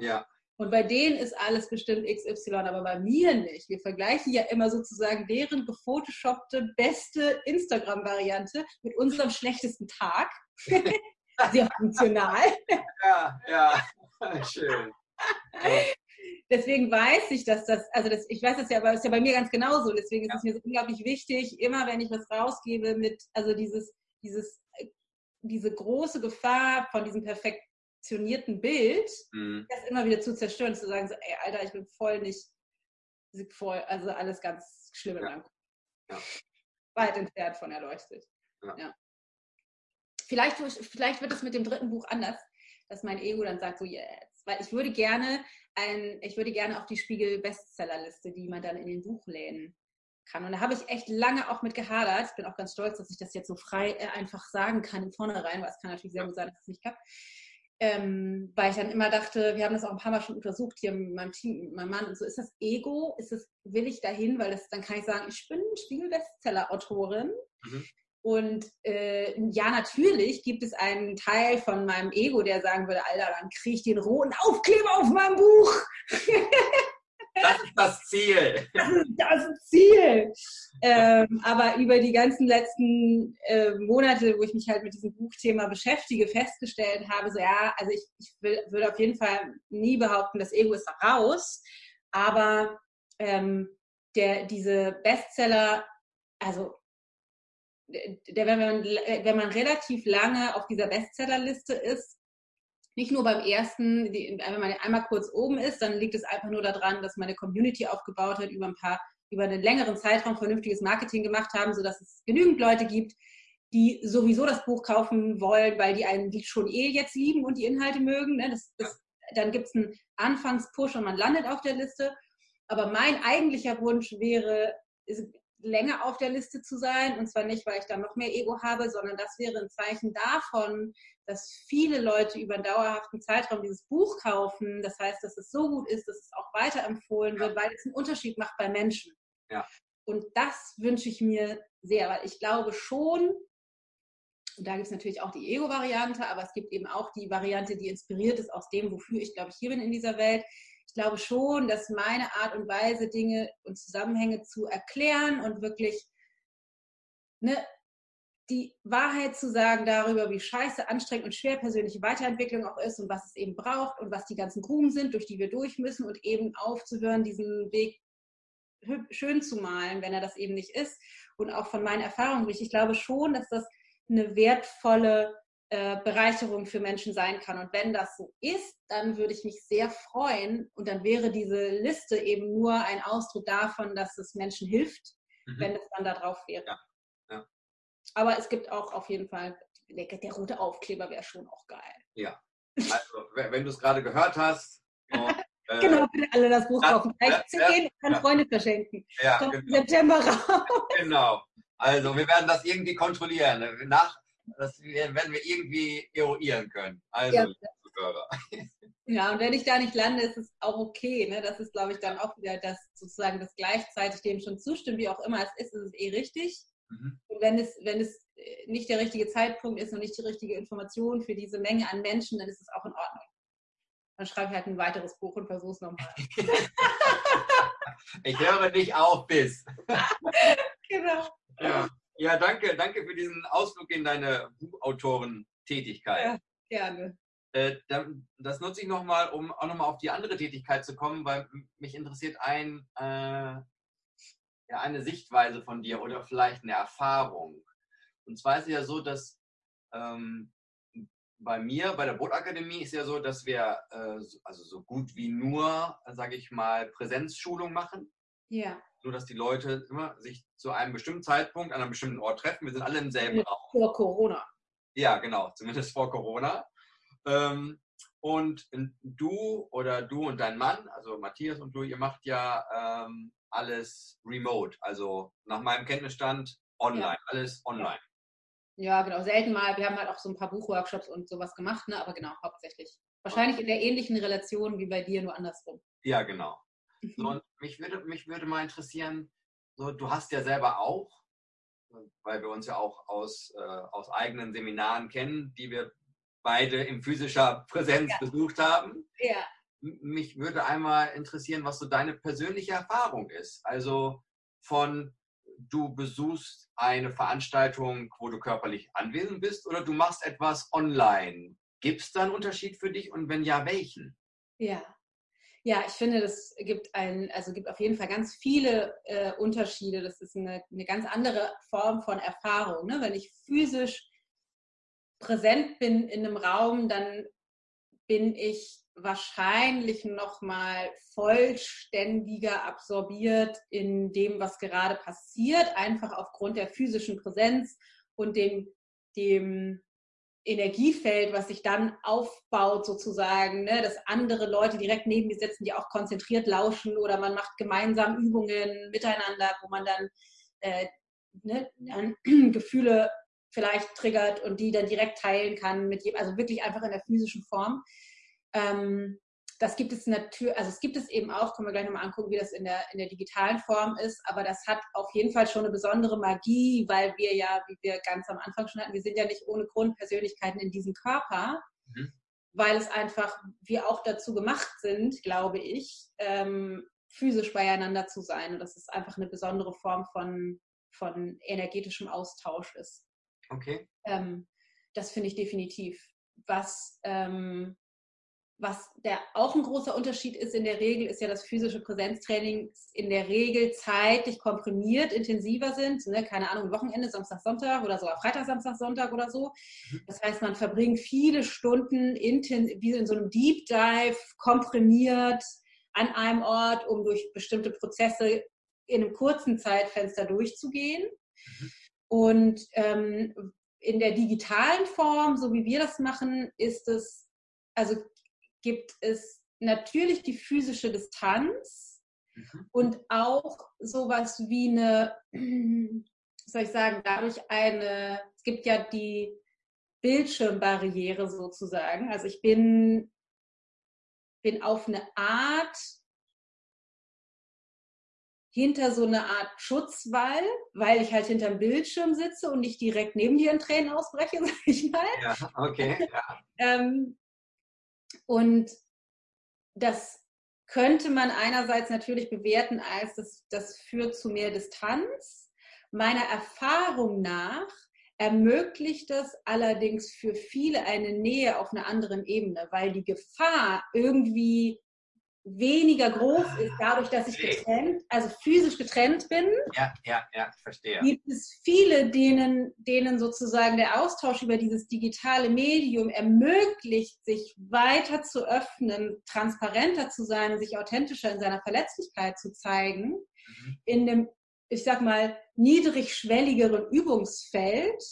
ja. Und bei denen ist alles bestimmt XY, aber bei mir nicht. Wir vergleichen ja immer sozusagen deren gefotoshoppte beste Instagram-Variante mit unserem schlechtesten Tag. [laughs] Sehr funktional. Ja, ja, [laughs] schön. [laughs] deswegen weiß ich, dass das, also das, ich weiß es ja, aber es ist ja bei mir ganz genauso. Deswegen ist ja. es mir so unglaublich wichtig, immer wenn ich was rausgebe mit, also dieses, dieses, diese große Gefahr von diesem perfektionierten Bild, mhm. das immer wieder zu zerstören, zu sagen, so, ey, Alter, ich bin voll nicht, voll, also alles ganz schlimm in meinem Kopf. Ja. Weit entfernt von erleuchtet. Ja. ja. Vielleicht, vielleicht wird es mit dem dritten Buch anders, dass mein Ego dann sagt, so jetzt. Weil ich würde gerne ein, ich würde gerne auf die Spiegel-Bestsellerliste, die man dann in den Buchläden kann. Und da habe ich echt lange auch mit gehadert. Ich bin auch ganz stolz, dass ich das jetzt so frei äh, einfach sagen kann im Vornherein, weil es kann natürlich sehr gut sein, dass es nicht klappt. Ähm, weil ich dann immer dachte, wir haben das auch ein paar Mal schon untersucht hier in meinem Team, mein Mann, und so ist das Ego, ist das, will ich dahin, weil das, dann kann ich sagen, ich bin Spiegel-Bestseller-Autorin. Mhm. Und äh, ja, natürlich gibt es einen Teil von meinem Ego, der sagen würde, Alter, dann kriege ich den roten Aufkleber auf meinem Buch. [laughs] Das ist das Ziel. [laughs] Das ist das Ziel. Ähm, aber über die ganzen letzten äh, Monate, wo ich mich halt mit diesem Buchthema beschäftige, festgestellt habe, so ja, also ich, ich will, würde auf jeden Fall nie behaupten, das Ego ist raus. Aber ähm, der, diese Bestseller, also der, wenn, man, wenn man relativ lange auf dieser Bestsellerliste ist, nicht nur beim ersten, die, wenn man einmal kurz oben ist, dann liegt es einfach nur daran, dass meine Community aufgebaut hat, über ein paar, über einen längeren Zeitraum vernünftiges Marketing gemacht haben, sodass es genügend Leute gibt, die sowieso das Buch kaufen wollen, weil die einen die schon eh jetzt lieben und die Inhalte mögen. Ne? Das, das, dann gibt es einen Anfangspush und man landet auf der Liste. Aber mein eigentlicher Wunsch wäre, länger auf der Liste zu sein. Und zwar nicht, weil ich da noch mehr Ego habe, sondern das wäre ein Zeichen davon, dass viele Leute über einen dauerhaften Zeitraum dieses Buch kaufen. Das heißt, dass es so gut ist, dass es auch weiterempfohlen wird, weil es einen Unterschied macht bei Menschen. Ja. Und das wünsche ich mir sehr, weil ich glaube schon, und da gibt es natürlich auch die Ego-Variante, aber es gibt eben auch die Variante, die inspiriert ist aus dem, wofür ich, glaube ich, hier bin in dieser Welt ich glaube schon, dass meine Art und Weise, Dinge und Zusammenhänge zu erklären und wirklich ne, die Wahrheit zu sagen darüber, wie scheiße, anstrengend und schwer persönliche Weiterentwicklung auch ist und was es eben braucht und was die ganzen Gruben sind, durch die wir durch müssen und eben aufzuhören, diesen Weg schön zu malen, wenn er das eben nicht ist. Und auch von meinen Erfahrungen, ich glaube schon, dass das eine wertvolle äh, Bereicherung für Menschen sein kann. Und wenn das so ist, dann würde ich mich sehr freuen. Und dann wäre diese Liste eben nur ein Ausdruck davon, dass es Menschen hilft, mhm. wenn es dann da drauf wäre. Ja. Aber es gibt auch auf jeden Fall, der, rote Aufkleber wäre schon auch geil. Ja. Also, wenn du es gerade gehört hast. [laughs] Und, äh, genau, bitte alle das Buch kaufen. Gleich ja, 10 ja, an Freunde verschenken. Ja, Kommt genau. September raus. Genau. Also wir werden das irgendwie kontrollieren. Nach, das werden wir irgendwie eruieren können. Also, ja. Ja, und wenn ich da nicht lande, ist es auch okay. Ne? Das ist, glaube ich, dann auch wieder das sozusagen das gleichzeitig dem schon zustimmt, wie auch immer es ist, ist es eh richtig. Mhm. Und wenn es, wenn es äh, nicht der richtige Zeitpunkt ist und nicht die richtige Information für diese Menge an Menschen, dann ist es auch in Ordnung. Dann schreibe ich halt ein weiteres Buch und versuche es nochmal. [laughs] ich höre nicht auf bis. [laughs] genau. Ja. Ja, danke, danke für diesen Ausflug in deine Buchautorentätigkeit. Ja, gerne. Äh, das nutze ich nochmal, um auch nochmal auf die andere Tätigkeit zu kommen, weil mich interessiert ein, äh, ja, eine Sichtweise von dir oder vielleicht eine Erfahrung. Und zwar ist es ja so, dass ähm, bei mir, bei der Bootakademie ist ja so, dass wir äh, also so gut wie nur, sage ich mal, Präsenzschulung machen. Ja so dass die Leute immer sich zu einem bestimmten Zeitpunkt an einem bestimmten Ort treffen. Wir sind alle im selben Raum. Vor Corona. Ja, genau, zumindest vor Corona. Ähm, und du oder du und dein Mann, also Matthias und du, ihr macht ja ähm, alles remote, also nach meinem Kenntnisstand online, ja. alles online. Ja, genau, selten mal. Wir haben halt auch so ein paar Buchworkshops und sowas gemacht, ne? aber genau, hauptsächlich. Wahrscheinlich in der ähnlichen Relation wie bei dir, nur andersrum. Ja, genau. So, mhm. und mich würde, mich würde mal interessieren, so, du hast ja selber auch, weil wir uns ja auch aus, äh, aus eigenen Seminaren kennen, die wir beide in physischer Präsenz ja. besucht haben. Ja. Mich würde einmal interessieren, was so deine persönliche Erfahrung ist. Also von du besuchst eine Veranstaltung, wo du körperlich anwesend bist oder du machst etwas online. Gibt es da einen Unterschied für dich und wenn ja, welchen? Ja, ja, ich finde, das gibt ein, also gibt auf jeden Fall ganz viele äh, Unterschiede. Das ist eine, eine, ganz andere Form von Erfahrung. Ne? Wenn ich physisch präsent bin in einem Raum, dann bin ich wahrscheinlich noch mal vollständiger absorbiert in dem, was gerade passiert, einfach aufgrund der physischen Präsenz und dem, dem Energiefeld, was sich dann aufbaut sozusagen, ne? dass andere Leute direkt neben dir sitzen, die auch konzentriert lauschen oder man macht gemeinsam Übungen miteinander, wo man dann äh, ne, [clears throat] Gefühle vielleicht triggert und die dann direkt teilen kann mit jedem, also wirklich einfach in der physischen Form. Ähm, das gibt es natürlich, also es gibt es eben auch, können wir gleich nochmal angucken, wie das in der, in der digitalen Form ist, aber das hat auf jeden Fall schon eine besondere Magie, weil wir ja, wie wir ganz am Anfang schon hatten, wir sind ja nicht ohne Grund Persönlichkeiten in diesem Körper, mhm. weil es einfach, wir auch dazu gemacht sind, glaube ich, ähm, physisch beieinander zu sein und dass es einfach eine besondere Form von, von energetischem Austausch ist. Okay. Ähm, das finde ich definitiv. Was ähm, was der auch ein großer Unterschied ist in der Regel, ist ja, dass physische Präsenztraining in der Regel zeitlich komprimiert intensiver sind. Ne? Keine Ahnung, Wochenende, Samstag, Sonntag oder sogar Freitag, Samstag, Sonntag oder so. Mhm. Das heißt, man verbringt viele Stunden wie in so einem Deep Dive komprimiert an einem Ort, um durch bestimmte Prozesse in einem kurzen Zeitfenster durchzugehen. Mhm. Und ähm, in der digitalen Form, so wie wir das machen, ist es, also gibt es natürlich die physische Distanz mhm. und auch sowas wie eine, [clears throat] soll ich sagen, dadurch eine, es gibt ja die Bildschirmbarriere sozusagen. Also ich bin, bin auf eine Art hinter so eine Art Schutzwall, weil ich halt hinterm Bildschirm sitze und nicht direkt neben dir in Tränen ausbreche, [laughs] sag ich mal. Ja, okay. Ja. [laughs] ähm, und das könnte man einerseits natürlich bewerten als, das, das führt zu mehr Distanz. Meiner Erfahrung nach ermöglicht es allerdings für viele eine Nähe auf einer anderen Ebene, weil die Gefahr irgendwie weniger groß ist, dadurch, dass ich getrennt, also physisch getrennt bin. Ja, ja, ja, verstehe. Gibt es viele, denen, denen sozusagen der Austausch über dieses digitale Medium ermöglicht, sich weiter zu öffnen, transparenter zu sein und sich authentischer in seiner Verletzlichkeit zu zeigen, mhm. in einem, ich sag mal, niedrigschwelligeren Übungsfeld,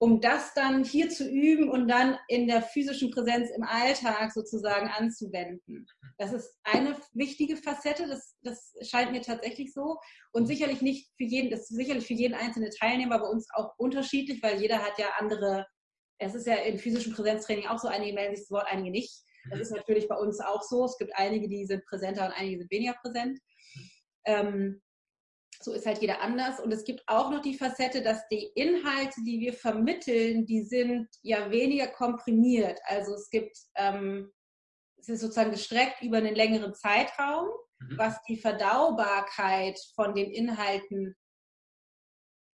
um das dann hier zu üben und dann in der physischen Präsenz im Alltag sozusagen anzuwenden. Das ist eine wichtige Facette, das, das scheint mir tatsächlich so. Und sicherlich nicht für jeden, das ist sicherlich für jeden einzelnen Teilnehmer bei uns auch unterschiedlich, weil jeder hat ja andere, es ist ja in physischen Präsenztraining auch so, einige melden sich das Wort, einige nicht. Das ist natürlich bei uns auch so. Es gibt einige, die sind präsenter und einige sind weniger präsent. Ähm, so ist halt jeder anders. Und es gibt auch noch die Facette, dass die Inhalte, die wir vermitteln, die sind ja weniger komprimiert. Also es gibt, ähm, es ist sozusagen gestreckt über einen längeren Zeitraum, mhm. was die Verdaubarkeit von den Inhalten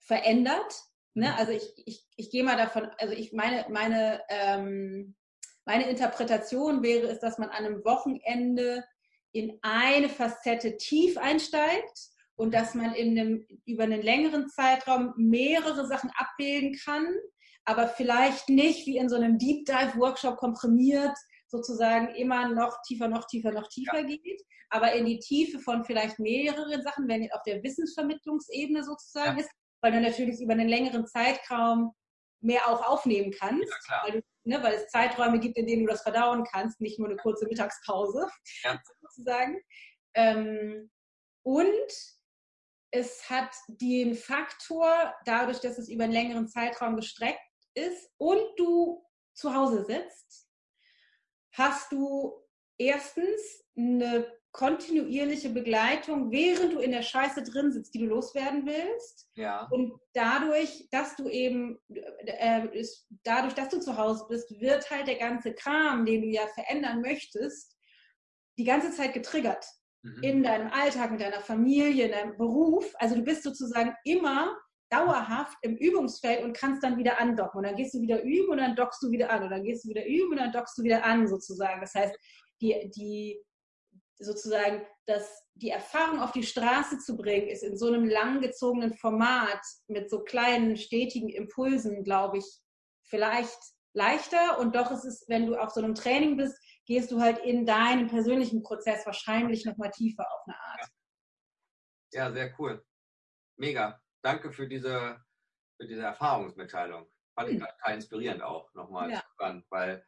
verändert. Ne? Mhm. Also ich, ich, ich gehe mal davon, also ich meine, meine, ähm, meine Interpretation wäre es, dass man an einem Wochenende in eine Facette tief einsteigt und dass man in einem, über einen längeren Zeitraum mehrere Sachen abbilden kann, aber vielleicht nicht wie in so einem Deep Dive Workshop komprimiert sozusagen immer noch tiefer, noch tiefer, noch tiefer ja. geht, aber in die Tiefe von vielleicht mehreren Sachen, wenn auf der Wissensvermittlungsebene sozusagen ja. ist, weil du natürlich über einen längeren Zeitraum mehr auch aufnehmen kannst, ja, weil, du, ne, weil, es Zeiträume gibt, in denen du das verdauen kannst, nicht nur eine kurze Mittagspause [laughs] sozusagen. Ähm, und es hat den Faktor, dadurch, dass es über einen längeren Zeitraum gestreckt ist und du zu Hause sitzt, hast du erstens eine kontinuierliche Begleitung, während du in der Scheiße drin sitzt, die du loswerden willst. Ja. Und dadurch, dass du eben, äh, ist, dadurch, dass du zu Hause bist, wird halt der ganze Kram, den du ja verändern möchtest, die ganze Zeit getriggert mhm. in deinem Alltag, mit deiner Familie, in deinem Beruf. Also du bist sozusagen immer dauerhaft im Übungsfeld und kannst dann wieder andocken. Und dann gehst du wieder üben und dann dockst du wieder an. Und dann gehst du wieder üben und dann dockst du wieder an, sozusagen. Das heißt, die, die sozusagen das, die Erfahrung auf die Straße zu bringen, ist in so einem langgezogenen Format mit so kleinen, stetigen Impulsen, glaube ich, vielleicht leichter. Und doch ist es, wenn du auf so einem Training bist, gehst du halt in deinen persönlichen Prozess wahrscheinlich nochmal tiefer auf eine Art. Ja. ja, sehr cool. Mega. Danke für diese, für diese Erfahrungsmitteilung. fand ich hm. total inspirierend auch nochmal ja. spannend, weil,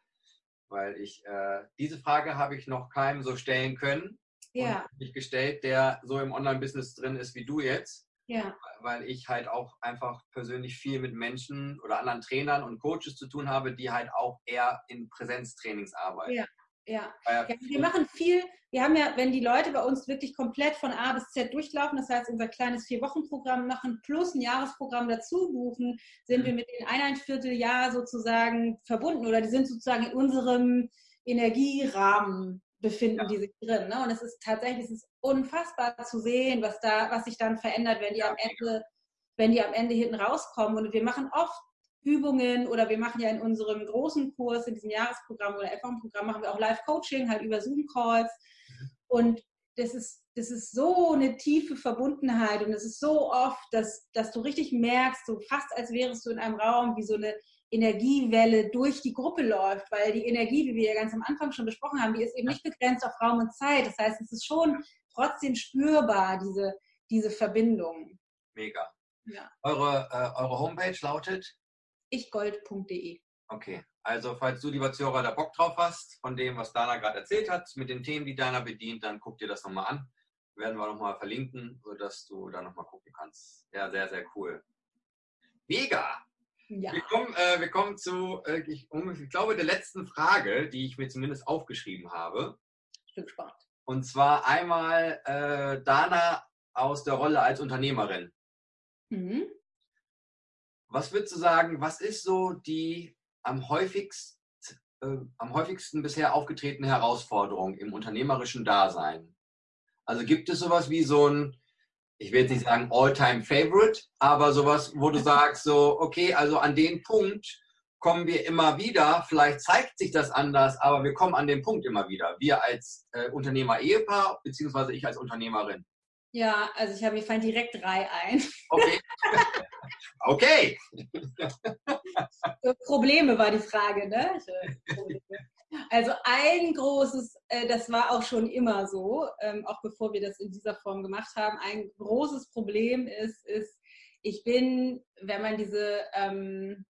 weil ich äh, diese Frage habe ich noch keinem so stellen können. Ja. Und gestellt, der so im Online-Business drin ist wie du jetzt. Ja. Weil ich halt auch einfach persönlich viel mit Menschen oder anderen Trainern und Coaches zu tun habe, die halt auch eher in Präsenztrainings arbeiten. Ja. Ja. ja. wir machen viel, wir haben ja, wenn die Leute bei uns wirklich komplett von A bis Z durchlaufen, das heißt unser kleines Vier-Wochen-Programm machen, plus ein Jahresprogramm dazu buchen, sind mhm. wir mit den eineinviertel sozusagen verbunden oder die sind sozusagen in unserem Energierahmen befinden ja. die sich drin. Ne? Und es ist tatsächlich es ist unfassbar zu sehen, was da, was sich dann verändert, wenn die am Ende, wenn die am Ende hinten rauskommen. Und wir machen oft Übungen oder wir machen ja in unserem großen Kurs, in diesem Jahresprogramm oder F1-Programm, machen wir auch Live-Coaching, halt über Zoom-Calls. Und das ist, das ist so eine tiefe Verbundenheit und es ist so oft, dass, dass du richtig merkst, so fast als wärst du in einem Raum, wie so eine Energiewelle durch die Gruppe läuft, weil die Energie, wie wir ja ganz am Anfang schon besprochen haben, die ist eben nicht begrenzt auf Raum und Zeit. Das heißt, es ist schon trotzdem spürbar, diese, diese Verbindung. Mega. Ja. Eure, äh, eure Homepage lautet? ichgold.de. Okay, also falls du, lieber Zuhörer, da Bock drauf hast, von dem, was Dana gerade erzählt hat, mit den Themen, die Dana bedient, dann guck dir das nochmal an. Werden wir nochmal verlinken, sodass du da nochmal gucken kannst. Ja, sehr, sehr cool. Mega! Ja. Wir, kommen, äh, wir kommen zu, äh, ich, ich, glaube, der letzten Frage, die ich mir zumindest aufgeschrieben habe. Ich bin gespannt. Und zwar einmal äh, Dana aus der Rolle als Unternehmerin. Mhm. Was würdest du sagen, was ist so die am häufigsten, äh, am häufigsten bisher aufgetretene Herausforderung im unternehmerischen Dasein? Also gibt es sowas wie so ein ich will jetzt nicht sagen All-Time-Favorite, aber sowas, wo du [laughs] sagst, so, okay, also an den Punkt kommen wir immer wieder, vielleicht zeigt sich das anders, aber wir kommen an den Punkt immer wieder. Wir als äh, Unternehmer-Ehepaar, beziehungsweise ich als Unternehmerin. Ja, also ich habe mir fallen direkt drei ein. Okay. [laughs] okay. Probleme war die Frage, ne? Also ein großes, äh, das war auch schon immer so, ähm, auch bevor wir das in dieser Form gemacht haben, ein großes Problem ist, ist, ich bin, wenn man diese, ähm,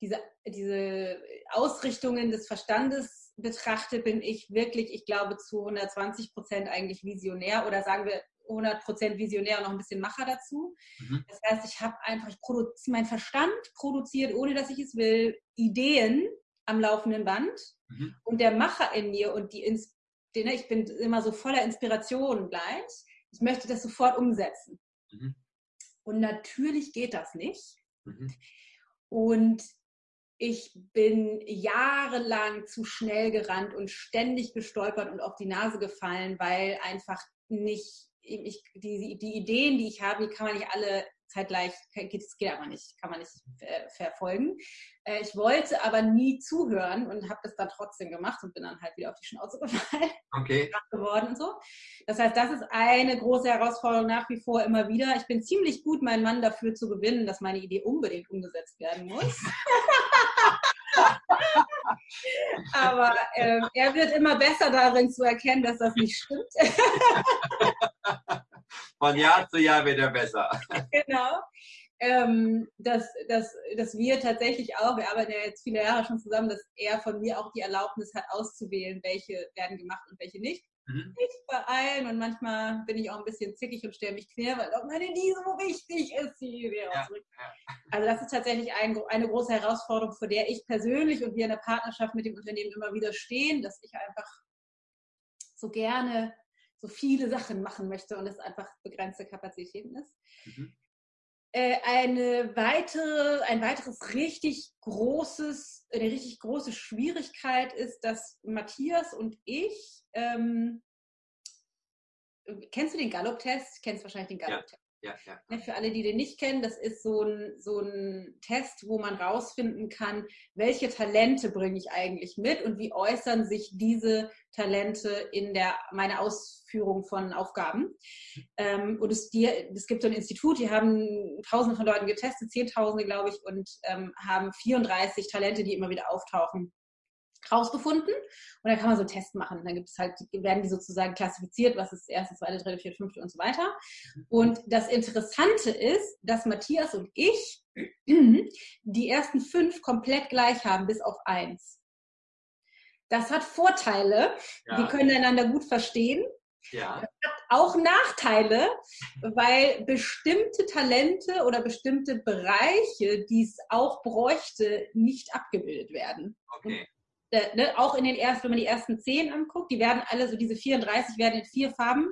diese, diese Ausrichtungen des Verstandes betrachtet, bin ich wirklich, ich glaube, zu 120 Prozent eigentlich visionär oder sagen wir 100 Prozent visionär und noch ein bisschen Macher dazu. Mhm. Das heißt, ich habe einfach, ich mein Verstand produziert, ohne dass ich es will, Ideen am laufenden Band mhm. und der Macher in mir und die, die ne, ich bin immer so voller Inspiration bleibt, ich möchte das sofort umsetzen. Mhm. Und natürlich geht das nicht. Mhm. Und ich bin jahrelang zu schnell gerannt und ständig gestolpert und auf die Nase gefallen, weil einfach nicht ich, die, die Ideen, die ich habe, die kann man nicht alle zeitgleich, das geht aber nicht, kann man nicht äh, verfolgen. Äh, ich wollte aber nie zuhören und habe das dann trotzdem gemacht und bin dann halt wieder auf die Schnauze [laughs] gefallen. Okay. geworden und so. Das heißt, das ist eine große Herausforderung nach wie vor immer wieder. Ich bin ziemlich gut, meinen Mann dafür zu gewinnen, dass meine Idee unbedingt umgesetzt werden muss. [laughs] Aber äh, er wird immer besser darin zu erkennen, dass das nicht stimmt. [laughs] Von Jahr zu Jahr wird er besser. Genau. Ähm, dass, dass, dass wir tatsächlich auch, wir arbeiten ja jetzt viele Jahre schon zusammen, dass er von mir auch die Erlaubnis hat, auszuwählen, welche werden gemacht und welche nicht. Mhm. Nicht bei allen und manchmal bin ich auch ein bisschen zickig und stelle mich quer, weil auch meine nie so wichtig ist, die Idee ja. [laughs] Also das ist tatsächlich ein, eine große Herausforderung, vor der ich persönlich und wir in der Partnerschaft mit dem Unternehmen immer wieder stehen, dass ich einfach so gerne so viele Sachen machen möchte und es einfach begrenzte Kapazitäten ist. Mhm. Äh, eine weitere, ein weiteres richtig großes, eine richtig große Schwierigkeit ist, dass Matthias und ich, ähm, kennst du den Gallup-Test? Kennst wahrscheinlich den Gallup-Test. Ja, ja. Ne, für alle, die den nicht kennen, das ist so ein, so ein Test, wo man rausfinden kann, welche Talente bringe ich eigentlich mit und wie äußern sich diese Talente in der meine Ausführung von Aufgaben. Ähm, und es, die, es gibt so ein Institut, die haben Tausende von Leuten getestet, Zehntausende, glaube ich, und ähm, haben 34 Talente, die immer wieder auftauchen rausgefunden. Und dann kann man so einen Test machen. Dann gibt es halt, werden die sozusagen klassifiziert, was ist erste, zweite, dritte, vierte, fünfte und so weiter. Und das Interessante ist, dass Matthias und ich [clears throat] die ersten fünf komplett gleich haben, bis auf eins. Das hat Vorteile, ja. die können einander gut verstehen. Ja. Das hat auch Nachteile, weil bestimmte Talente oder bestimmte Bereiche, die es auch bräuchte, nicht abgebildet werden. Okay. Und, ne, auch in den ersten, wenn man die ersten zehn anguckt, die werden alle so diese 34 werden in vier Farben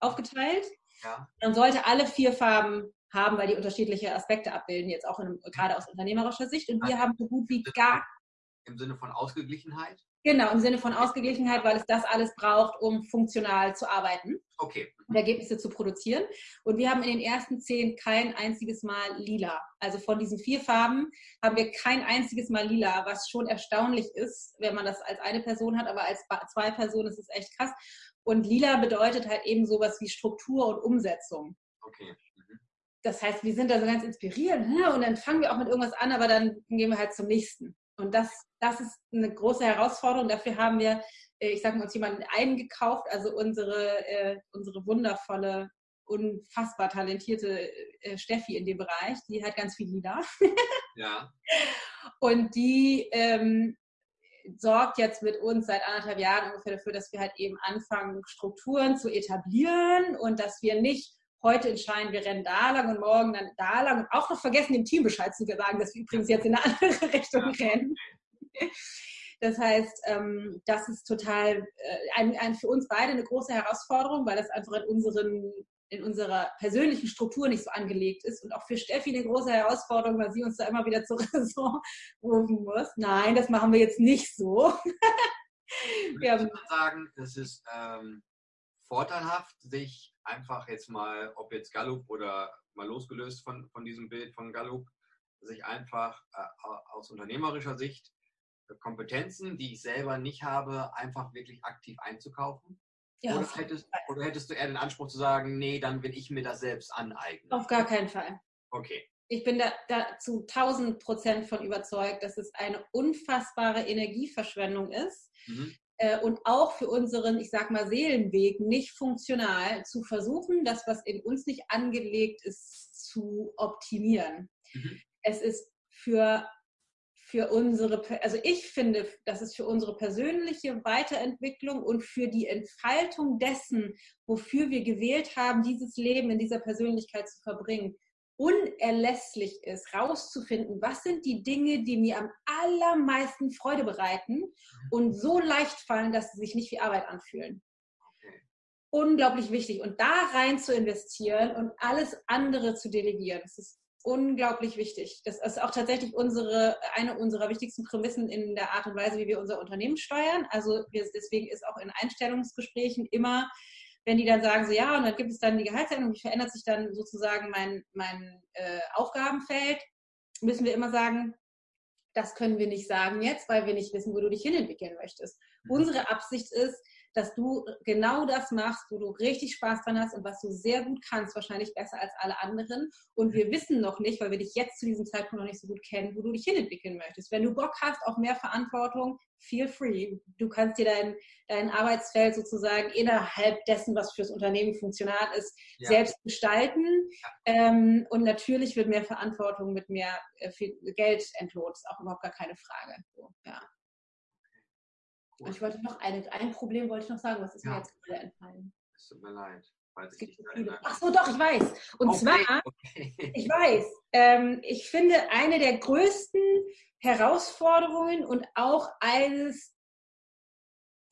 aufgeteilt. Ja. Man sollte alle vier Farben haben, weil die unterschiedliche Aspekte abbilden, jetzt auch in, gerade aus unternehmerischer Sicht. Und wir also, haben so gut wie gar. Im Sinne von Ausgeglichenheit? Genau, im Sinne von Ausgeglichenheit, weil es das alles braucht, um funktional zu arbeiten. Okay. Und Ergebnisse zu produzieren. Und wir haben in den ersten zehn kein einziges Mal lila. Also von diesen vier Farben haben wir kein einziges Mal lila, was schon erstaunlich ist, wenn man das als eine Person hat, aber als zwei Personen ist es echt krass. Und lila bedeutet halt eben sowas wie Struktur und Umsetzung. Okay das heißt, wir sind da so ganz inspiriert ne? und dann fangen wir auch mit irgendwas an, aber dann gehen wir halt zum nächsten. Und das, das ist eine große Herausforderung. Dafür haben wir, äh, ich sage mal, uns jemanden eingekauft, also unsere, äh, unsere wundervolle, unfassbar talentierte äh, Steffi in dem Bereich, die hat ganz viel Lieder. ja. [laughs] Und die ähm, sorgt jetzt mit uns seit anderthalb Jahren ungefähr dafür, dass wir halt eben anfangen, Strukturen zu etablieren und dass wir nicht heute entscheiden, wir rennen da lang und morgen dann da lang und auch noch vergessen, dem Team Bescheid zu sagen, dass wir übrigens jetzt in eine andere [laughs] Richtung rennen. Das heißt, ähm, das ist total äh, ein, ein für uns beide eine große Herausforderung, weil das einfach in unseren in unserer persönlichen Struktur nicht so angelegt ist und auch für Steffi eine große Herausforderung, weil sie uns da immer wieder zur [laughs] Raison rufen muss. Nein, das machen wir jetzt nicht so. wir haben, sagen, es ist ähm, vorteilhaft, sich einfach jetzt mal, ob jetzt Gallup oder mal losgelöst von, von diesem Bild von Gallup, sich einfach äh, aus unternehmerischer Sicht Kompetenzen, die ich selber nicht habe, einfach wirklich aktiv einzukaufen? Ja, oder, hättest, oder hättest du eher den Anspruch zu sagen, nee, dann will ich mir das selbst aneignen? Auf gar keinen Fall. Okay. Ich bin da, da zu 1000 Prozent von überzeugt, dass es eine unfassbare Energieverschwendung ist, mhm. Äh, und auch für unseren, ich sag mal, Seelenweg nicht funktional zu versuchen, das, was in uns nicht angelegt ist, zu optimieren. Mhm. Es ist für, für unsere, also ich finde, dass es für unsere persönliche Weiterentwicklung und für die Entfaltung dessen, wofür wir gewählt haben, dieses Leben in dieser Persönlichkeit zu verbringen, unerlässlich ist, rauszufinden, was sind die Dinge, die mir am allermeisten Freude bereiten und so leicht fallen, dass sie sich nicht wie Arbeit anfühlen. Unglaublich wichtig. Und da rein zu investieren und alles andere zu delegieren, das ist unglaublich wichtig. Das ist auch tatsächlich unsere, eine unserer wichtigsten Prämissen in der Art und Weise, wie wir unser Unternehmen steuern. Also wir, deswegen ist auch in Einstellungsgesprächen immer wenn die dann sagen, so ja, und dann gibt es dann die Gehaltsänderung, wie verändert sich dann sozusagen mein, mein äh, Aufgabenfeld, müssen wir immer sagen, das können wir nicht sagen jetzt, weil wir nicht wissen, wo du dich hinentwickeln möchtest. Mhm. Unsere Absicht ist, dass du genau das machst, wo du richtig Spaß dran hast und was du sehr gut kannst, wahrscheinlich besser als alle anderen. Und wir wissen noch nicht, weil wir dich jetzt zu diesem Zeitpunkt noch nicht so gut kennen, wo du dich hinentwickeln möchtest. Wenn du Bock hast auf mehr Verantwortung, feel free. Du kannst dir dein, dein Arbeitsfeld sozusagen innerhalb dessen, was fürs Unternehmen funktional ist, ja. selbst gestalten. Ähm, und natürlich wird mehr Verantwortung mit mehr äh, Geld entlohnt. Ist auch überhaupt gar keine Frage. So, ja. Und ich wollte noch eine, ein Problem wollte ich noch sagen, was ist ja. mir jetzt gerade entfallen? Es tut mir leid. Es gibt so viele. Ach so, doch, ich weiß. Und okay. zwar, okay. ich weiß, ähm, ich finde, eine der größten Herausforderungen und auch eines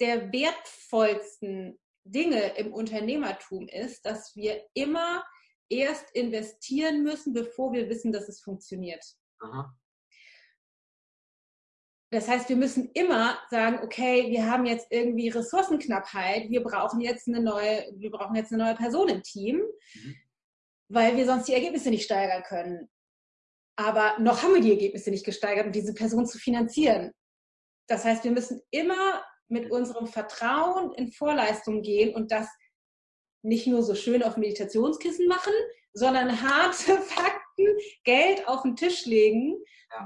der wertvollsten Dinge im Unternehmertum ist, dass wir immer erst investieren müssen, bevor wir wissen, dass es funktioniert. Aha. Das heißt, wir müssen immer sagen, okay, wir haben jetzt irgendwie Ressourcenknappheit, wir brauchen jetzt eine neue, wir brauchen jetzt eine neue Person im Team, mhm. weil wir sonst die Ergebnisse nicht steigern können. Aber noch haben wir die Ergebnisse nicht gesteigert, um diese Person zu finanzieren. Das heißt, wir müssen immer mit unserem Vertrauen in Vorleistung gehen und das nicht nur so schön auf Meditationskissen machen, sondern harte [laughs] Fakten Geld auf den Tisch legen,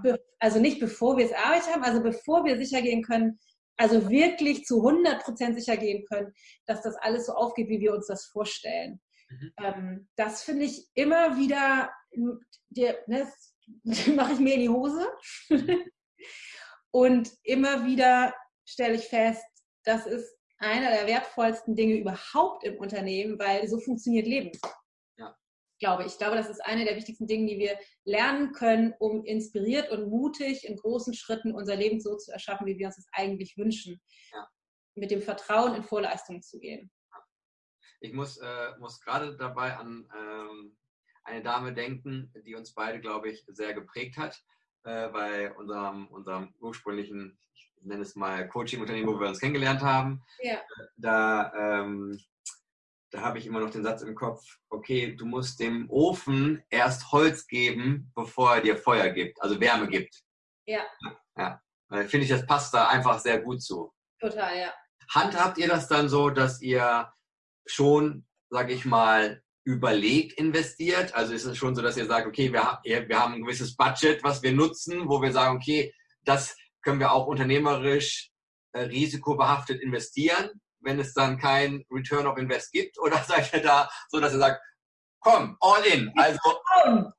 ja. also nicht bevor wir es erarbeitet haben, also bevor wir sicher gehen können, also wirklich zu 100 Prozent sicher gehen können, dass das alles so aufgeht, wie wir uns das vorstellen. Mhm. Ähm, das finde ich immer wieder, der, ne, [laughs] mache ich mir in die Hose. [laughs] Und immer wieder stelle ich fest, das ist einer der wertvollsten Dinge überhaupt im Unternehmen, weil so funktioniert Leben. Glaube ich. Ich glaube, das ist eine der wichtigsten Dinge, die wir lernen können, um inspiriert und mutig in großen Schritten unser Leben so zu erschaffen, wie wir uns das eigentlich wünschen. Ja. Mit dem Vertrauen in Vorleistungen zu gehen. Ich muss, äh, muss gerade dabei an ähm, eine Dame denken, die uns beide, glaube ich, sehr geprägt hat äh, bei unserem, unserem ursprünglichen, ich nenne es mal Coaching-Unternehmen, wo wir uns kennengelernt haben. Ja. Da, ähm, da habe ich immer noch den Satz im Kopf, okay, du musst dem Ofen erst Holz geben, bevor er dir Feuer gibt, also Wärme gibt. Ja. Ja. ja. Finde ich, das passt da einfach sehr gut zu. Total, ja. Handhabt ihr das dann so, dass ihr schon, sage ich mal, überlegt investiert? Also ist es schon so, dass ihr sagt, okay, wir, wir haben ein gewisses Budget, was wir nutzen, wo wir sagen, okay, das können wir auch unternehmerisch äh, risikobehaftet investieren, wenn es dann kein Return of Invest gibt? Oder [laughs] seid ihr da so, dass ihr sagt, komm, all in. Also [laughs]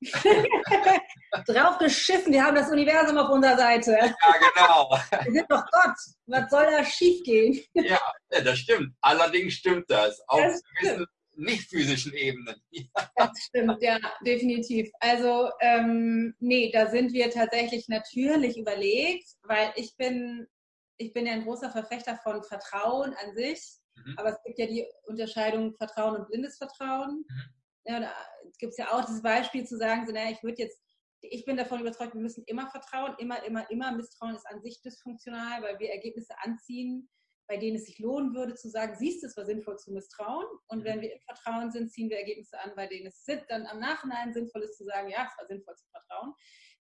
Drauf geschissen, wir haben das Universum auf unserer Seite. Ja, genau. [laughs] Wir sind doch Gott. Was soll da schiefgehen? Ja, das stimmt. Allerdings stimmt das. Auf das gewissen nicht physischen Ebenen. Das stimmt, ja, definitiv. Also, ähm, nee, da sind wir tatsächlich natürlich überlegt, weil ich bin, ich bin ja ein großer Verfechter von Vertrauen an sich. Mhm. Aber es gibt ja die Unterscheidung Vertrauen und blindes Vertrauen. Mhm. Ja, da gibt es ja auch das Beispiel zu sagen, so, naja, ich würde jetzt, ich bin davon überzeugt, wir müssen immer vertrauen, immer, immer, immer. Misstrauen ist an sich dysfunktional, weil wir Ergebnisse anziehen, bei denen es sich lohnen würde zu sagen, siehst du, es war sinnvoll zu misstrauen. Und mhm. wenn wir im Vertrauen sind, ziehen wir Ergebnisse an, bei denen es dann am Nachhinein sinnvoll ist zu sagen, ja, es war sinnvoll zu vertrauen.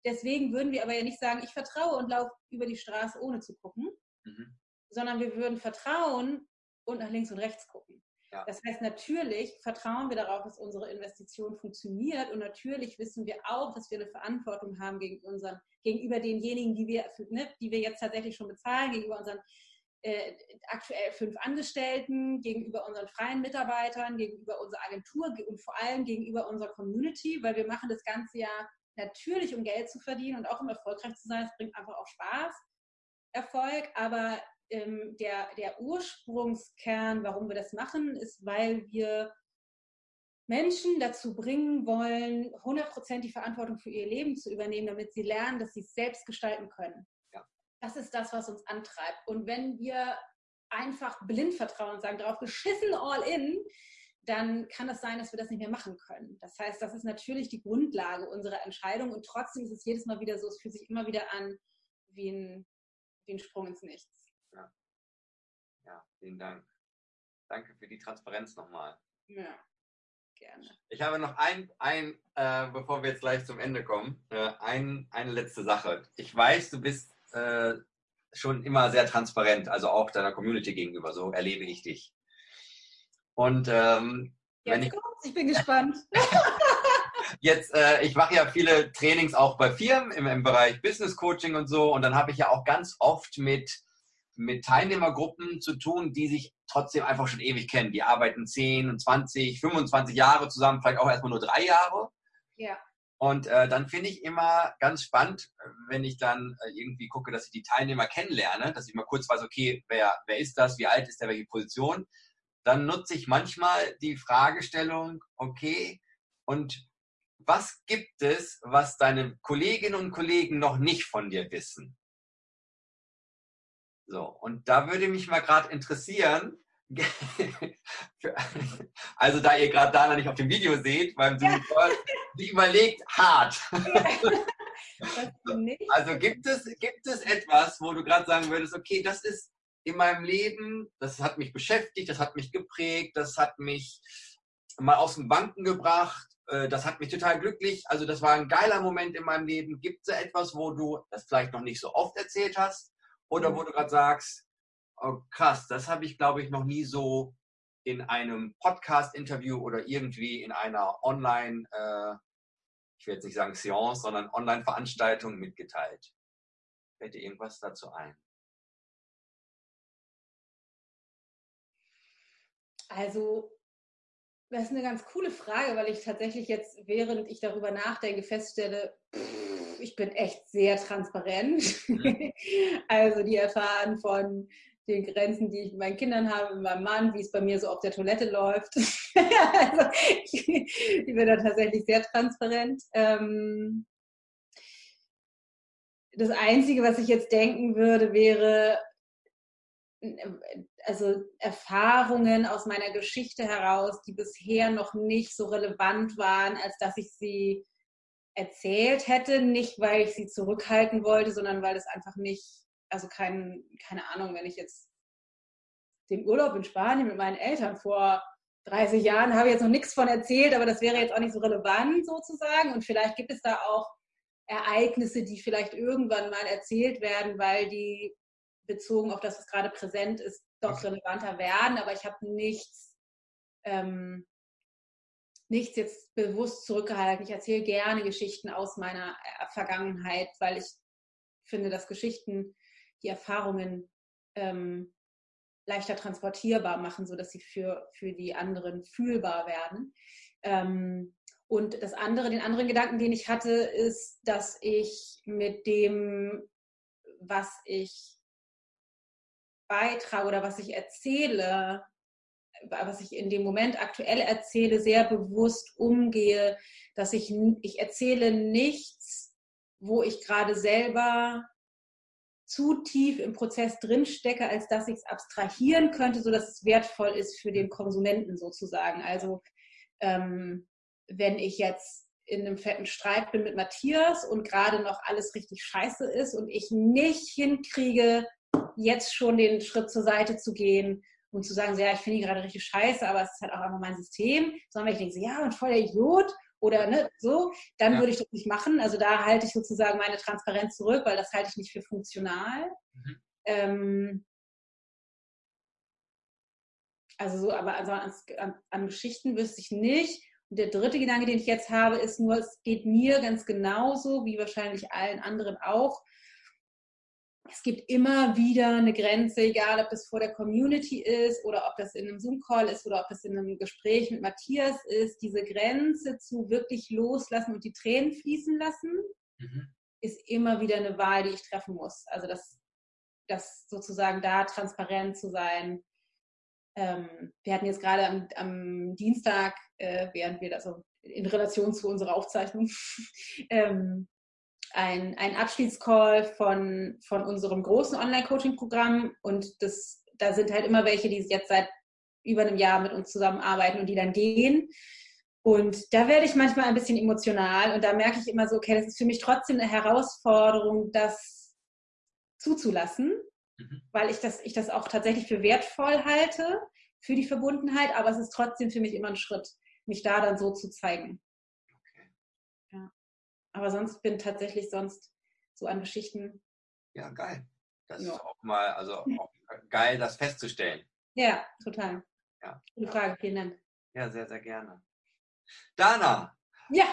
Deswegen würden wir aber ja nicht sagen, ich vertraue und laufe über die Straße ohne zu gucken, mhm. sondern wir würden vertrauen und nach links und rechts gucken. Ja. Das heißt, natürlich vertrauen wir darauf, dass unsere Investition funktioniert und natürlich wissen wir auch, dass wir eine Verantwortung haben gegenüber, unseren, gegenüber denjenigen, die wir, ne, die wir jetzt tatsächlich schon bezahlen, gegenüber unseren äh, aktuell fünf Angestellten, gegenüber unseren freien Mitarbeitern, gegenüber unserer Agentur und vor allem gegenüber unserer Community, weil wir machen das Ganze ja natürlich, um Geld zu verdienen und auch um erfolgreich zu sein. Es bringt einfach auch Spaß, Erfolg, aber ähm, der, der Ursprungskern, warum wir das machen, ist, weil wir Menschen dazu bringen wollen, 100% die Verantwortung für ihr Leben zu übernehmen, damit sie lernen, dass sie es selbst gestalten können. Ja. Das ist das, was uns antreibt. Und wenn wir einfach blind vertrauen und sagen, darauf geschissen all in, dann kann es sein, dass wir das nicht mehr machen können. Das heißt, das ist natürlich die Grundlage unserer Entscheidung und trotzdem ist es jedes Mal wieder so, es fühlt sich immer wieder an wie ein, ein Sprung ins Nichts. Ja. ja, vielen Dank. Danke für die Transparenz nochmal. Ja, gerne. Ich habe noch ein, ein äh, bevor wir jetzt gleich zum Ende kommen, äh, ein, eine letzte Sache. Ich weiß, du bist äh, schon immer sehr transparent, also auch deiner Community gegenüber. So erlebe ich dich. Und ähm, wenn ich, kommt's, ich bin gespannt. [laughs] jetzt, äh, ich mache ja viele Trainings auch bei Firmen im, im Bereich Business Coaching und so. Und dann habe ich ja auch ganz oft mit mit Teilnehmergruppen zu tun, die sich trotzdem einfach schon ewig kennen. Die arbeiten 10 20, 25 Jahre zusammen, vielleicht auch erstmal nur drei Jahre. Ja. Und äh, dann finde ich immer ganz spannend, wenn ich dann äh, irgendwie gucke, dass ich die Teilnehmer kennenlerne, dass ich mal kurz weiß, okay, wer, wer ist das, wie alt ist der, welche Position. Dann nutze ich manchmal die Fragestellung, okay, und was gibt es, was deine Kolleginnen und Kollegen noch nicht von dir wissen? So, und da würde mich mal gerade interessieren, [laughs] also da ihr gerade Dana nicht auf dem Video seht, beim Zoom Call, sie überlegt hart. [laughs] also gibt es, gibt es etwas, wo du gerade sagen würdest, okay, das ist in meinem Leben, das hat mich beschäftigt, das hat mich geprägt, das hat mich mal aus den Banken gebracht, das hat mich total glücklich, also das war ein geiler Moment in meinem Leben. Gibt es etwas, wo du das vielleicht noch nicht so oft erzählt hast? Oder wo du gerade sagst, oh, krass, das habe ich, glaube ich, noch nie so in einem Podcast-Interview oder irgendwie in einer Online- äh, ich will jetzt nicht sagen Seance, sondern Online-Veranstaltung mitgeteilt? Fällt dir irgendwas dazu ein? Also, das ist eine ganz coole Frage, weil ich tatsächlich jetzt, während ich darüber nachdenke, feststelle, ich bin echt sehr transparent. [laughs] Also die erfahren von den Grenzen, die ich mit meinen Kindern habe, mit meinem Mann, wie es bei mir so auf der Toilette läuft. [laughs] also ich, ich, bin da tatsächlich sehr transparent. Ähm, das Einzige, was ich jetzt denken würde, wäre, also Erfahrungen aus meiner Geschichte heraus, die bisher noch nicht so relevant waren, als dass ich sie erzählt hätte, nicht weil ich sie zurückhalten wollte, sondern weil es einfach nicht, also kein, keine Ahnung, wenn ich jetzt den Urlaub in Spanien mit meinen Eltern vor 30 Jahren habe ich jetzt noch nichts von erzählt, aber das wäre jetzt auch nicht so relevant sozusagen. Und vielleicht gibt es da auch Ereignisse, die vielleicht irgendwann mal erzählt werden, weil die bezogen auf das, was gerade präsent ist, doch relevanter werden. Aber ich habe nichts, ähm, nichts jetzt bewusst zurückgehalten. Ich erzähle gerne Geschichten aus meiner äh, Vergangenheit, weil ich finde, dass Geschichten die Erfahrungen ähm, leichter transportierbar machen, sodass sie für, für die anderen fühlbar werden. Ähm, und das andere, den anderen Gedanken, den ich hatte, ist, dass ich mit dem, was ich beitrage oder was ich erzähle, was ich in dem Moment aktuell erzähle, sehr bewusst umgehe, dass ich, ich erzähle nichts, wo ich gerade selber zu tief im Prozess drinstecke, als dass ich es abstrahieren könnte, sodass es wertvoll ist für den Konsumenten sozusagen. Also ähm, wenn ich jetzt in einem fetten Streit bin mit Matthias und gerade noch alles richtig scheiße ist und ich nicht hinkriege, jetzt schon den Schritt zur Seite zu gehen und zu sagen, so, ja, ich finde die gerade richtig scheiße, aber es ist halt auch einfach mein System, sondern wenn ich denke, so, ja, und voll der Idiot oder ne, so, dann ja. würde ich das nicht machen. Also da halte ich sozusagen meine Transparenz zurück, weil das halte ich nicht für funktional. Mhm. Ähm, also so, aber also an, an, Geschichten wüsste ich nicht. Und der dritte Gedanke, den ich jetzt habe, ist nur, es geht mir ganz genauso, wie wahrscheinlich allen anderen auch, es gibt immer wieder eine Grenze, egal ob das vor der Community ist oder ob das in einem Zoom-Call ist oder ob das in einem Gespräch mit Matthias ist, diese Grenze zu wirklich loslassen und die Tränen fließen lassen, mhm. ist immer wieder eine Wahl, die ich treffen muss. Also das, das sozusagen da transparent zu sein. Ähm, wir hatten jetzt gerade am, am Dienstag, äh, während wir das also in Relation zu unserer Aufzeichnung, [laughs] ähm, ein, ein Abschiedscall von, von unserem großen Online-Coaching-Programm und das, da sind halt immer welche, die jetzt seit über einem Jahr mit uns zusammenarbeiten und die dann gehen. Und da werde ich manchmal ein bisschen emotional und da merke ich immer so, okay, das ist für mich trotzdem eine Herausforderung, das zuzulassen, mhm. weil ich das, ich das auch tatsächlich für wertvoll halte, für die Verbundenheit, aber es ist trotzdem für mich immer ein Schritt, mich da dann so zu zeigen. Aber sonst bin tatsächlich sonst so an Geschichten. Ja, geil. Das ja. ist auch mal, also auch geil, das festzustellen. Ja, total. Ja. Gute Frage, vielen Dank. Ja, sehr, sehr gerne. Dana. Ja.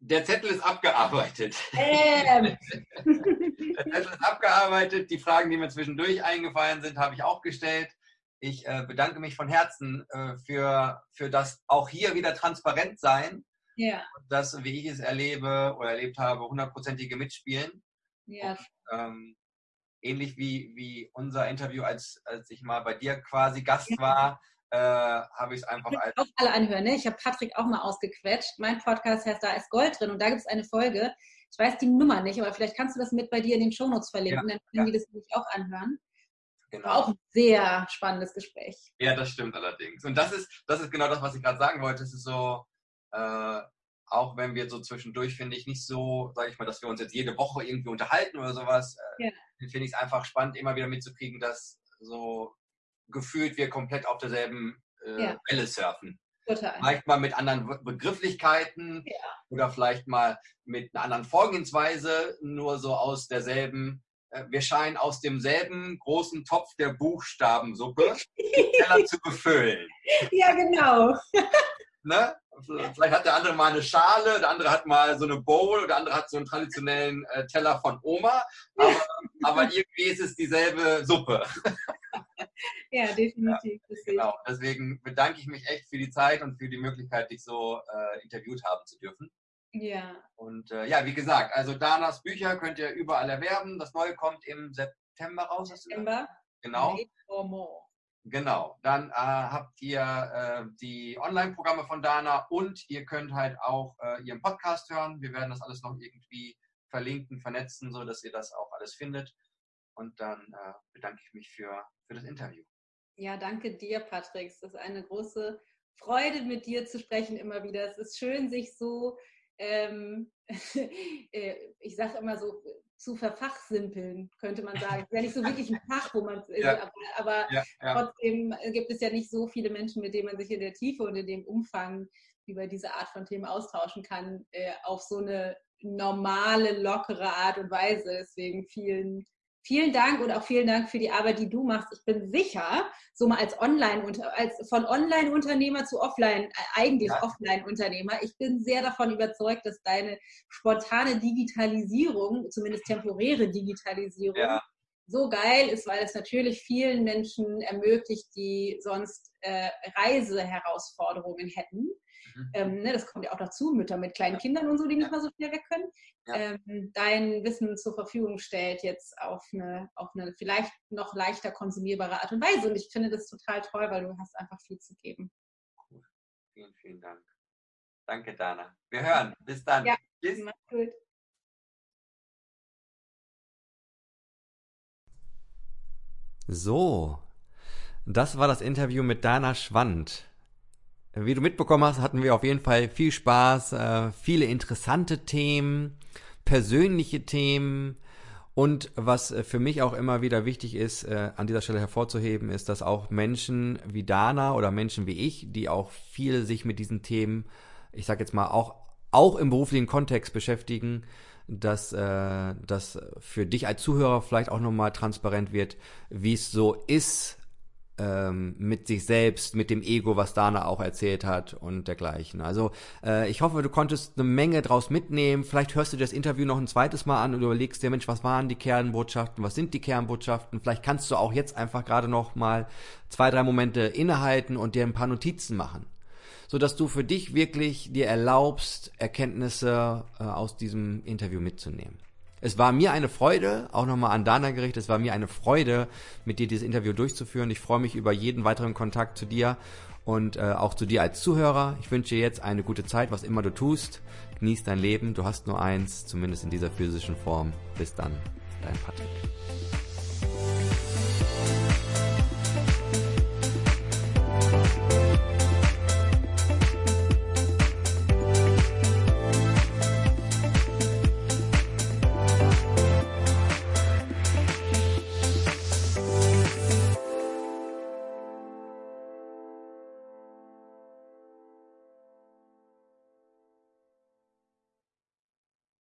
Der Zettel ist abgearbeitet. Ähm. [laughs] Der Zettel ist abgearbeitet. Die Fragen, die mir zwischendurch eingefallen sind, habe ich auch gestellt. Ich äh, bedanke mich von Herzen äh, für, für das auch hier wieder transparent sein ja. das, wie ich es erlebe oder erlebt habe, hundertprozentige Mitspielen. Ja. Und, ähm, ähnlich wie, wie unser Interview, als, als ich mal bei dir quasi Gast war, äh, habe ich es einfach als. Auch alle anhören, ne? Ich habe Patrick auch mal ausgequetscht. Mein Podcast heißt Da ist Gold drin und da gibt es eine Folge. Ich weiß die Nummer nicht, aber vielleicht kannst du das mit bei dir in den Shownotes verlinken, ja. dann können ja. die das nämlich auch anhören. Genau. War auch ein sehr spannendes Gespräch. Ja, das stimmt allerdings. Und das ist, das ist genau das, was ich gerade sagen wollte. Es ist so, äh, auch wenn wir so zwischendurch, finde ich, nicht so, sage ich mal, dass wir uns jetzt jede Woche irgendwie unterhalten oder sowas, äh, ja. finde ich es einfach spannend, immer wieder mitzukriegen, dass so gefühlt wir komplett auf derselben äh, ja. Welle surfen. Total. Vielleicht mal mit anderen Begrifflichkeiten ja. oder vielleicht mal mit einer anderen Vorgehensweise, nur so aus derselben, äh, wir scheinen aus demselben großen Topf der Buchstabensuppe [laughs] Teller zu befüllen. Ja, genau. ne? Vielleicht hat der andere mal eine Schale, der andere hat mal so eine Bowl der andere hat so einen traditionellen äh, Teller von Oma. Aber, [laughs] aber, irgendwie ist es dieselbe Suppe. [laughs] Ja, definitiv. Ja, genau. Deswegen bedanke ich mich echt für die Zeit und für die Möglichkeit, dich so äh, interviewt haben zu dürfen. Ja. Und äh, ja, wie gesagt, also Danas Bücher könnt ihr überall erwerben. Das neue kommt im September raus. September. Genau. Genau. Dann äh, habt ihr äh, die Online-Programme von Dana und ihr könnt halt auch äh, ihren Podcast hören. Wir werden das alles noch irgendwie verlinken, vernetzen, so dass ihr das auch alles findet. Und dann äh, bedanke ich mich für, für das Interview. Ja, danke dir, Patrick. Es ist eine große Freude, mit dir zu sprechen immer wieder. Es ist schön, sich so ähm, [laughs] äh, ich sage immer so, zu verfachsimpeln, könnte man sagen. Es ist ja nicht so wirklich ein Fach, wo man, [laughs] ja. aber, aber ja, ja. trotzdem gibt es ja nicht so viele Menschen, mit denen man sich in der Tiefe und in dem Umfang über diese Art von Themen austauschen kann, äh, auf so eine normale, lockere Art und Weise. Deswegen vielen Vielen Dank und auch vielen Dank für die Arbeit, die du machst. Ich bin sicher, so mal als Online, als von Online-Unternehmer zu Offline, äh, eigentlich ja. Offline-Unternehmer, ich bin sehr davon überzeugt, dass deine spontane Digitalisierung, zumindest temporäre Digitalisierung, ja. so geil ist, weil es natürlich vielen Menschen ermöglicht, die sonst äh, Reiseherausforderungen hätten Mhm. Ähm, ne, das kommt ja auch dazu, Mütter mit kleinen Kindern und so, die nicht mal so schnell weg können. Ja. Ähm, dein Wissen zur Verfügung stellt jetzt auf eine, auf eine vielleicht noch leichter konsumierbare Art und Weise. Und ich finde das total toll, weil du hast einfach viel zu geben. Cool. Vielen, vielen Dank. Danke, Dana. Wir hören. Bis dann. Ja, Tschüss. Mach's gut. So, das war das Interview mit Dana Schwand. Wie du mitbekommen hast, hatten wir auf jeden Fall viel Spaß, äh, viele interessante Themen, persönliche Themen. Und was äh, für mich auch immer wieder wichtig ist, äh, an dieser Stelle hervorzuheben, ist, dass auch Menschen wie Dana oder Menschen wie ich, die auch viel sich mit diesen Themen, ich sag jetzt mal, auch, auch im beruflichen Kontext beschäftigen, dass das für dich als Zuhörer vielleicht auch nochmal transparent wird, wie es so ist, ähm, mit sich selbst, mit dem Ego, was Dana auch erzählt hat und dergleichen. Also äh, ich hoffe, du konntest eine Menge draus mitnehmen. Vielleicht hörst du dir das Interview noch ein zweites Mal an und überlegst dir, Mensch, was waren die Kernbotschaften, was sind die Kernbotschaften? Vielleicht kannst du auch jetzt einfach gerade noch mal zwei, drei Momente innehalten und dir ein paar Notizen machen so dass du für dich wirklich dir erlaubst, Erkenntnisse äh, aus diesem Interview mitzunehmen. Es war mir eine Freude, auch nochmal an Dana gerichtet, es war mir eine Freude, mit dir dieses Interview durchzuführen. Ich freue mich über jeden weiteren Kontakt zu dir und äh, auch zu dir als Zuhörer. Ich wünsche dir jetzt eine gute Zeit, was immer du tust. Genieß dein Leben, du hast nur eins, zumindest in dieser physischen Form. Bis dann, dein Patrick.